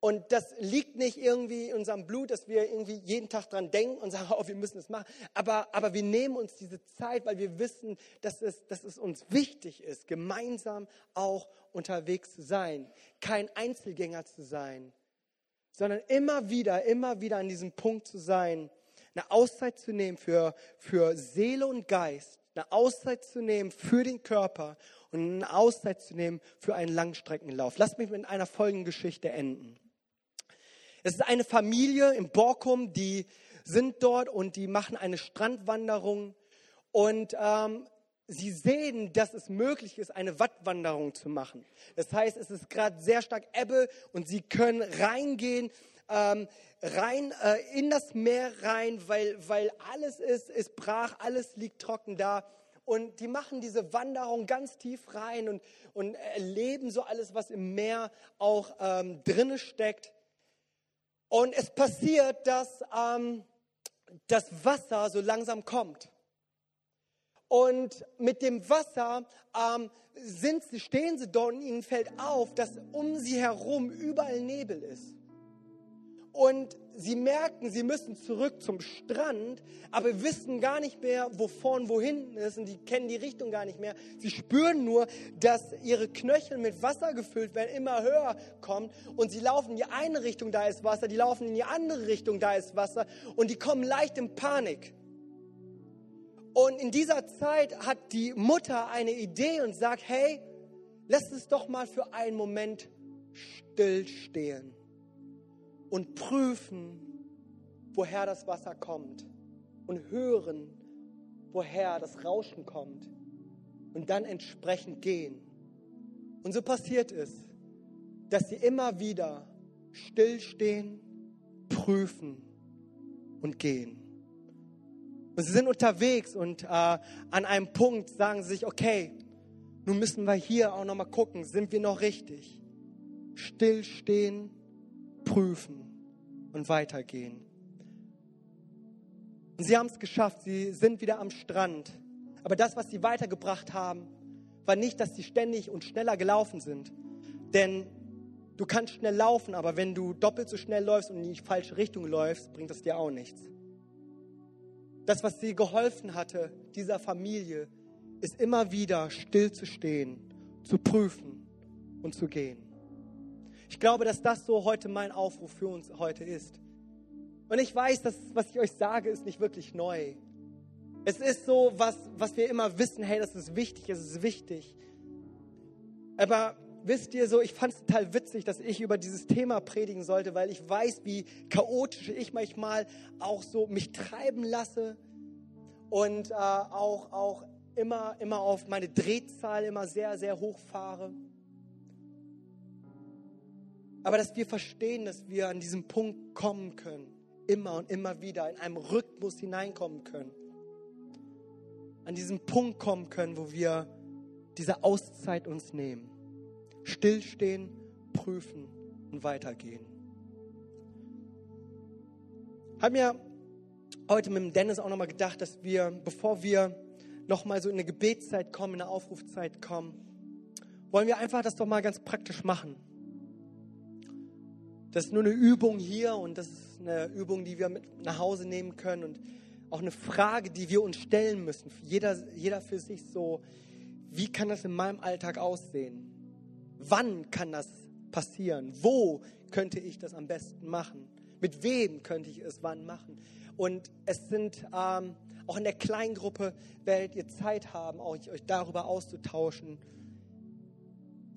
Und das liegt nicht irgendwie in unserem Blut, dass wir irgendwie jeden Tag dran denken und sagen, *laughs* oh, wir müssen es machen. Aber, aber wir nehmen uns diese Zeit, weil wir wissen, dass es, dass es uns wichtig ist, gemeinsam auch unterwegs zu sein. Kein Einzelgänger zu sein, sondern immer wieder, immer wieder an diesem Punkt zu sein, eine Auszeit zu nehmen für, für Seele und Geist, eine Auszeit zu nehmen für den Körper und eine Auszeit zu nehmen für einen Langstreckenlauf. Lass mich mit einer folgenden Geschichte enden. Es ist eine Familie in Borkum, die sind dort und die machen eine Strandwanderung und ähm, sie sehen, dass es möglich ist, eine Wattwanderung zu machen. Das heißt, es ist gerade sehr stark Ebbe und sie können reingehen, ähm, rein äh, in das Meer rein, weil, weil alles ist, ist brach, alles liegt trocken da. Und die machen diese Wanderung ganz tief rein und, und erleben so alles, was im Meer auch ähm, drinne steckt. Und es passiert, dass ähm, das Wasser so langsam kommt. Und mit dem Wasser ähm, sind sie, stehen sie dort und ihnen fällt auf, dass um sie herum überall Nebel ist und sie merken, sie müssen zurück zum Strand, aber wissen gar nicht mehr, wo vorn, wo hinten ist und die kennen die Richtung gar nicht mehr. Sie spüren nur, dass ihre Knöchel mit Wasser gefüllt werden, immer höher kommt und sie laufen in die eine Richtung, da ist Wasser, die laufen in die andere Richtung, da ist Wasser und die kommen leicht in Panik. Und in dieser Zeit hat die Mutter eine Idee und sagt, hey, lass es doch mal für einen Moment stillstehen und prüfen, woher das Wasser kommt und hören, woher das Rauschen kommt und dann entsprechend gehen. Und so passiert es, dass sie immer wieder stillstehen, prüfen und gehen. Und sie sind unterwegs und äh, an einem Punkt sagen sie sich, okay, nun müssen wir hier auch nochmal gucken, sind wir noch richtig? Stillstehen, prüfen und weitergehen. Und sie haben es geschafft, sie sind wieder am Strand. Aber das, was sie weitergebracht haben, war nicht, dass sie ständig und schneller gelaufen sind. Denn du kannst schnell laufen, aber wenn du doppelt so schnell läufst und in die falsche Richtung läufst, bringt das dir auch nichts. Das, was sie geholfen hatte, dieser Familie, ist immer wieder stillzustehen, zu prüfen und zu gehen. Ich glaube, dass das so heute mein Aufruf für uns heute ist. Und ich weiß, dass was ich euch sage, ist nicht wirklich neu. Es ist so, was, was wir immer wissen, hey, das ist wichtig, es ist wichtig. Aber wisst ihr so, ich fand es total witzig, dass ich über dieses Thema predigen sollte, weil ich weiß, wie chaotisch ich manchmal auch so mich treiben lasse und äh, auch, auch immer, immer auf meine Drehzahl immer sehr, sehr hoch fahre. Aber dass wir verstehen, dass wir an diesen Punkt kommen können, immer und immer wieder in einem Rhythmus hineinkommen können. An diesen Punkt kommen können, wo wir diese Auszeit uns nehmen. Stillstehen, prüfen und weitergehen. Hab mir heute mit dem Dennis auch nochmal gedacht, dass wir, bevor wir nochmal so in eine Gebetszeit kommen, in eine Aufrufzeit kommen, wollen wir einfach das doch mal ganz praktisch machen. Das ist nur eine Übung hier und das ist eine Übung, die wir mit nach Hause nehmen können und auch eine Frage, die wir uns stellen müssen. Jeder, jeder für sich so, wie kann das in meinem Alltag aussehen? Wann kann das passieren? Wo könnte ich das am besten machen? Mit wem könnte ich es wann machen? Und es sind ähm, auch in der Kleingruppe werdet ihr Zeit haben, euch, euch darüber auszutauschen.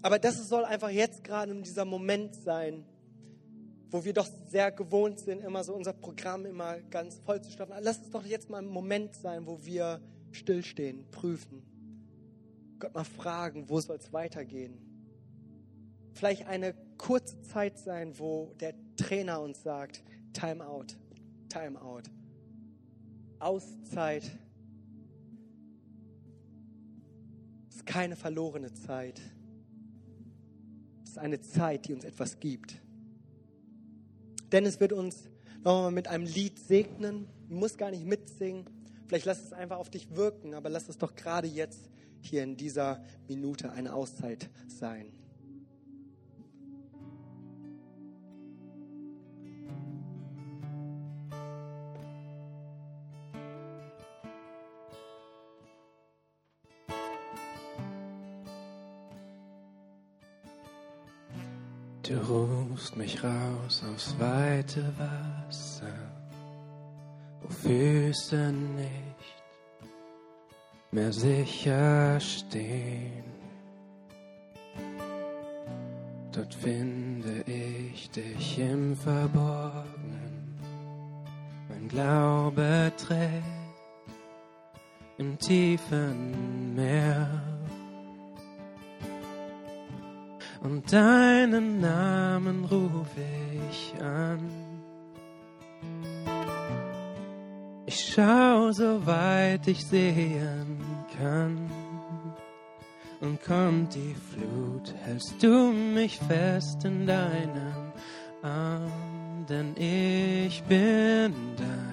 Aber das soll einfach jetzt gerade in dieser Moment sein, wo wir doch sehr gewohnt sind, immer so unser Programm immer ganz voll zu stopfen. Lass es doch jetzt mal ein Moment sein, wo wir stillstehen, prüfen. Gott mal fragen, wo soll es weitergehen? Vielleicht eine kurze Zeit sein, wo der Trainer uns sagt, Time out, Time out. Auszeit ist keine verlorene Zeit. Es ist eine Zeit, die uns etwas gibt. Dennis wird uns nochmal mit einem Lied segnen. Du musst gar nicht mitsingen. Vielleicht lass es einfach auf dich wirken, aber lass es doch gerade jetzt hier in dieser Minute eine Auszeit sein. Raus aufs weite Wasser, wo Füße nicht mehr sicher stehen. Dort finde ich dich im Verborgenen. Mein Glaube trägt im tiefen Meer und deinen Namen ruf ich an. Ich schau so weit ich sehen kann. Und kommt die Flut, hältst du mich fest in deinem Arm, denn ich bin dein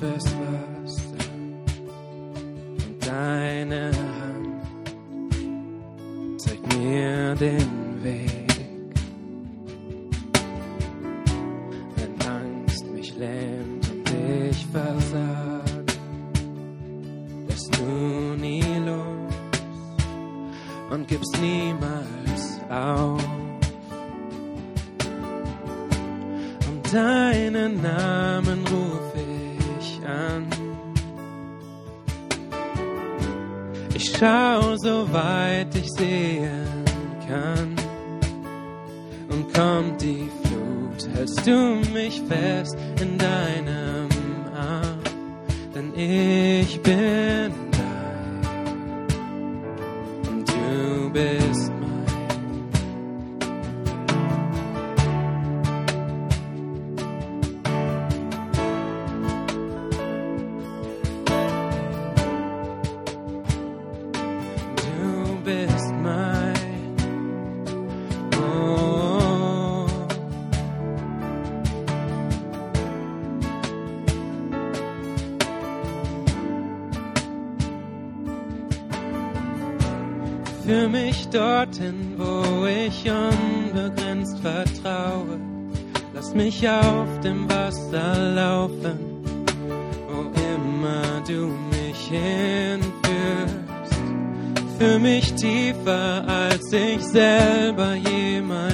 für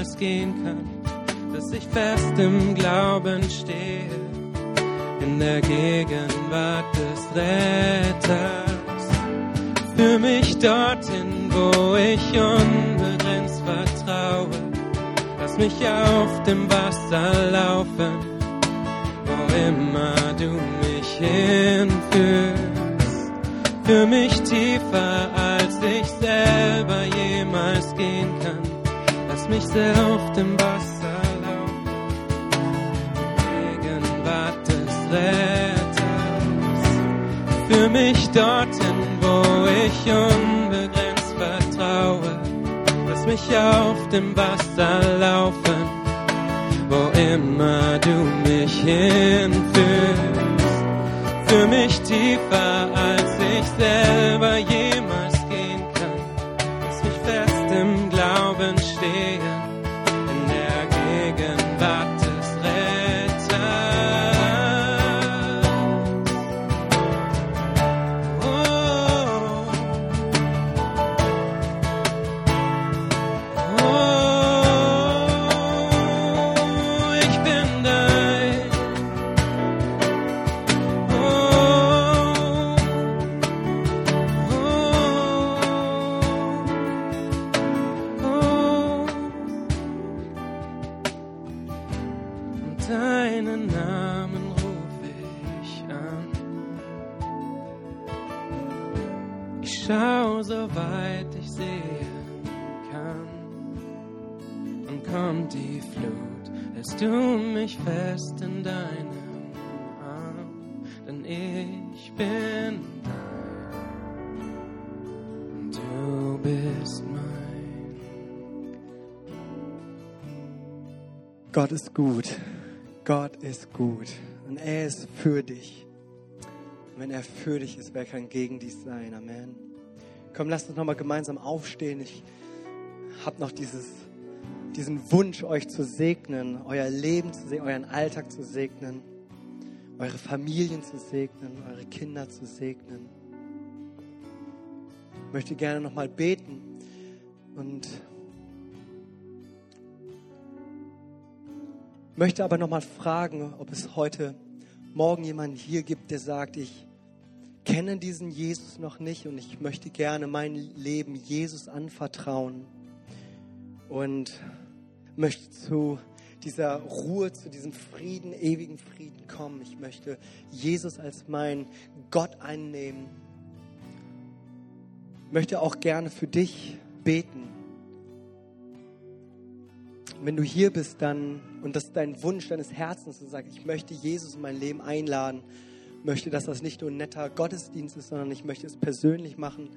jemals gehen kann, dass ich fest im Glauben stehe, in der Gegenwart des Retters Führ mich dorthin, wo ich unbegrenzt vertraue. Lass mich auf dem Wasser laufen, wo immer du mich hinführst. Für mich tiefer, als ich selber jemals gehen kann. Lass mich sehr auf dem Wasser laufen. Gegenwart des Retters. Für mich dorthin, wo ich unbegrenzt vertraue. Lass mich auf dem Wasser laufen, wo immer du mich hinführst. Für mich tiefer, als ich selber jemals hältst du mich fest in deinem Arm, denn ich bin dein. Und du bist mein. Gott ist gut. Gott ist gut. Und er ist für dich. Und wenn er für dich ist, wer kann gegen dich sein? Amen. Komm, lasst uns nochmal gemeinsam aufstehen. Ich habe noch dieses, diesen Wunsch, euch zu segnen, euer Leben zu segnen, euren Alltag zu segnen, eure Familien zu segnen, eure Kinder zu segnen. Ich möchte gerne nochmal beten und möchte aber nochmal fragen, ob es heute Morgen jemanden hier gibt, der sagt, ich kenne diesen Jesus noch nicht und ich möchte gerne mein Leben Jesus anvertrauen und möchte zu dieser Ruhe, zu diesem Frieden, ewigen Frieden kommen. Ich möchte Jesus als mein Gott einnehmen. Möchte auch gerne für dich beten. Wenn du hier bist, dann, und das ist dein Wunsch deines Herzens, du sagst, ich möchte Jesus in mein Leben einladen, möchte, dass das nicht nur ein netter Gottesdienst ist, sondern ich möchte es persönlich machen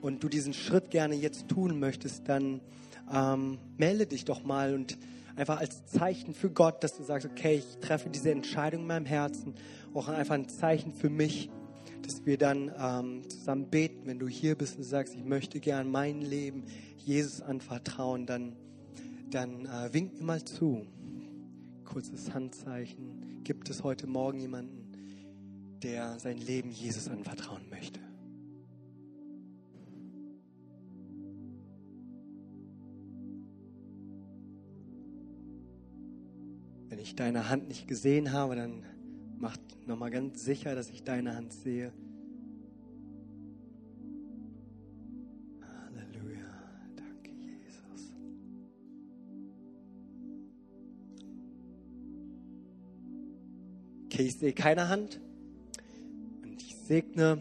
und du diesen Schritt gerne jetzt tun möchtest, dann ähm, melde dich doch mal und einfach als Zeichen für Gott, dass du sagst, okay, ich treffe diese Entscheidung in meinem Herzen, auch einfach ein Zeichen für mich, dass wir dann ähm, zusammen beten. Wenn du hier bist und sagst, ich möchte gern mein Leben Jesus anvertrauen, dann, dann äh, wink mir mal zu. Kurzes Handzeichen. Gibt es heute Morgen jemanden, der sein Leben Jesus anvertrauen möchte? Ich deine Hand nicht gesehen habe, dann mach nochmal ganz sicher, dass ich deine Hand sehe. Halleluja. Danke, Jesus. Okay, ich sehe keine Hand. Und ich segne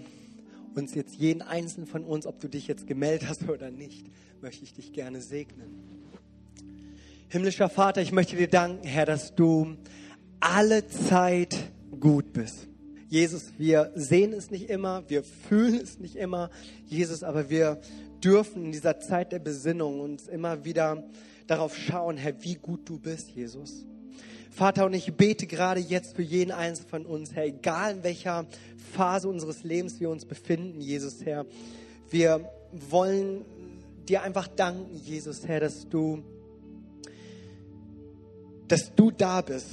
uns jetzt jeden einzelnen von uns, ob du dich jetzt gemeldet hast oder nicht, möchte ich dich gerne segnen. Himmlischer Vater, ich möchte dir danken, Herr, dass du alle Zeit gut bist. Jesus, wir sehen es nicht immer, wir fühlen es nicht immer, Jesus, aber wir dürfen in dieser Zeit der Besinnung uns immer wieder darauf schauen, Herr, wie gut du bist, Jesus. Vater, und ich bete gerade jetzt für jeden Einzelnen von uns, Herr, egal in welcher Phase unseres Lebens wir uns befinden, Jesus, Herr. Wir wollen dir einfach danken, Jesus, Herr, dass du, dass du da bist.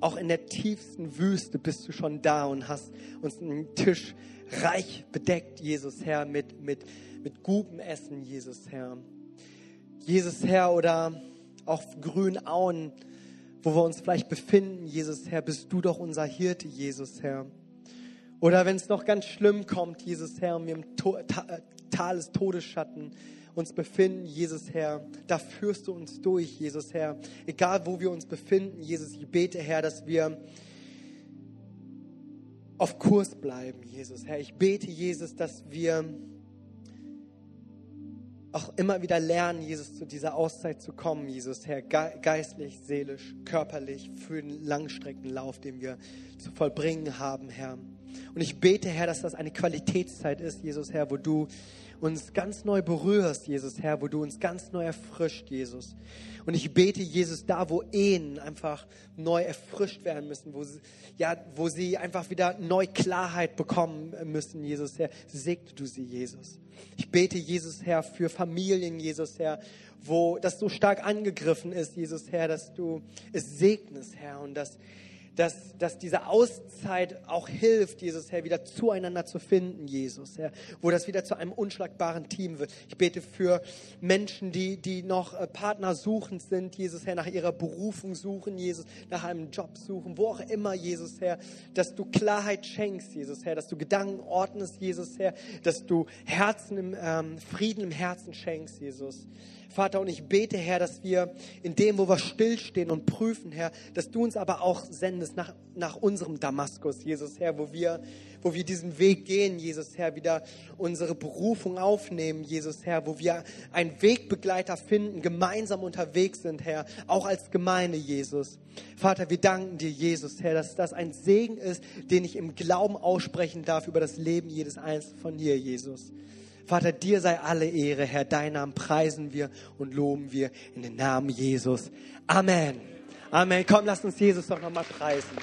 Auch in der tiefsten Wüste bist du schon da und hast uns einen Tisch reich bedeckt, Jesus, Herr, mit, mit, mit gutem Essen, Jesus, Herr. Jesus, Herr, oder grünen Auen, wo wir uns vielleicht befinden, Jesus Herr, bist du doch unser Hirte, Jesus Herr. Oder wenn es noch ganz schlimm kommt, Jesus Herr, und wir im Tal des Todesschatten uns befinden, Jesus Herr, da führst du uns durch, Jesus Herr. Egal wo wir uns befinden, Jesus, ich bete Herr, dass wir auf Kurs bleiben, Jesus Herr. Ich bete, Jesus, dass wir auch immer wieder lernen, Jesus, zu dieser Auszeit zu kommen, Jesus, Herr, geistlich, seelisch, körperlich, für den Langstreckenlauf, den wir zu vollbringen haben, Herr. Und ich bete, Herr, dass das eine Qualitätszeit ist, Jesus, Herr, wo du uns ganz neu berührst, Jesus, Herr, wo du uns ganz neu erfrischt, Jesus. Und ich bete, Jesus, da, wo Ehen einfach neu erfrischt werden müssen, wo sie, ja, wo sie einfach wieder neu Klarheit bekommen müssen, Jesus, Herr, segne du sie, Jesus. Ich bete, Jesus, Herr, für Familien, Jesus, Herr, wo das so stark angegriffen ist, Jesus, Herr, dass du es segnest, Herr, und dass dass, dass diese Auszeit auch hilft, Jesus, Herr, wieder zueinander zu finden, Jesus, Herr, wo das wieder zu einem unschlagbaren Team wird. Ich bete für Menschen, die, die noch äh, Partner suchend sind, Jesus, Herr, nach ihrer Berufung suchen, Jesus, nach einem Job suchen, wo auch immer, Jesus, Herr, dass du Klarheit schenkst, Jesus, Herr, dass du Gedanken ordnest, Jesus, Herr, dass du Herzen im, ähm, Frieden im Herzen schenkst, Jesus. Vater, und ich bete, Herr, dass wir in dem, wo wir stillstehen und prüfen, Herr, dass du uns aber auch sendest nach, nach unserem Damaskus, Jesus, Herr, wo wir, wo wir diesen Weg gehen, Jesus, Herr, wieder unsere Berufung aufnehmen, Jesus, Herr, wo wir einen Wegbegleiter finden, gemeinsam unterwegs sind, Herr, auch als Gemeinde, Jesus. Vater, wir danken dir, Jesus, Herr, dass das ein Segen ist, den ich im Glauben aussprechen darf über das Leben jedes Einzelnen von hier, Jesus. Vater, dir sei alle Ehre, Herr. Deinen Namen preisen wir und loben wir in den Namen Jesus. Amen. Amen. Komm, lass uns Jesus doch nochmal preisen.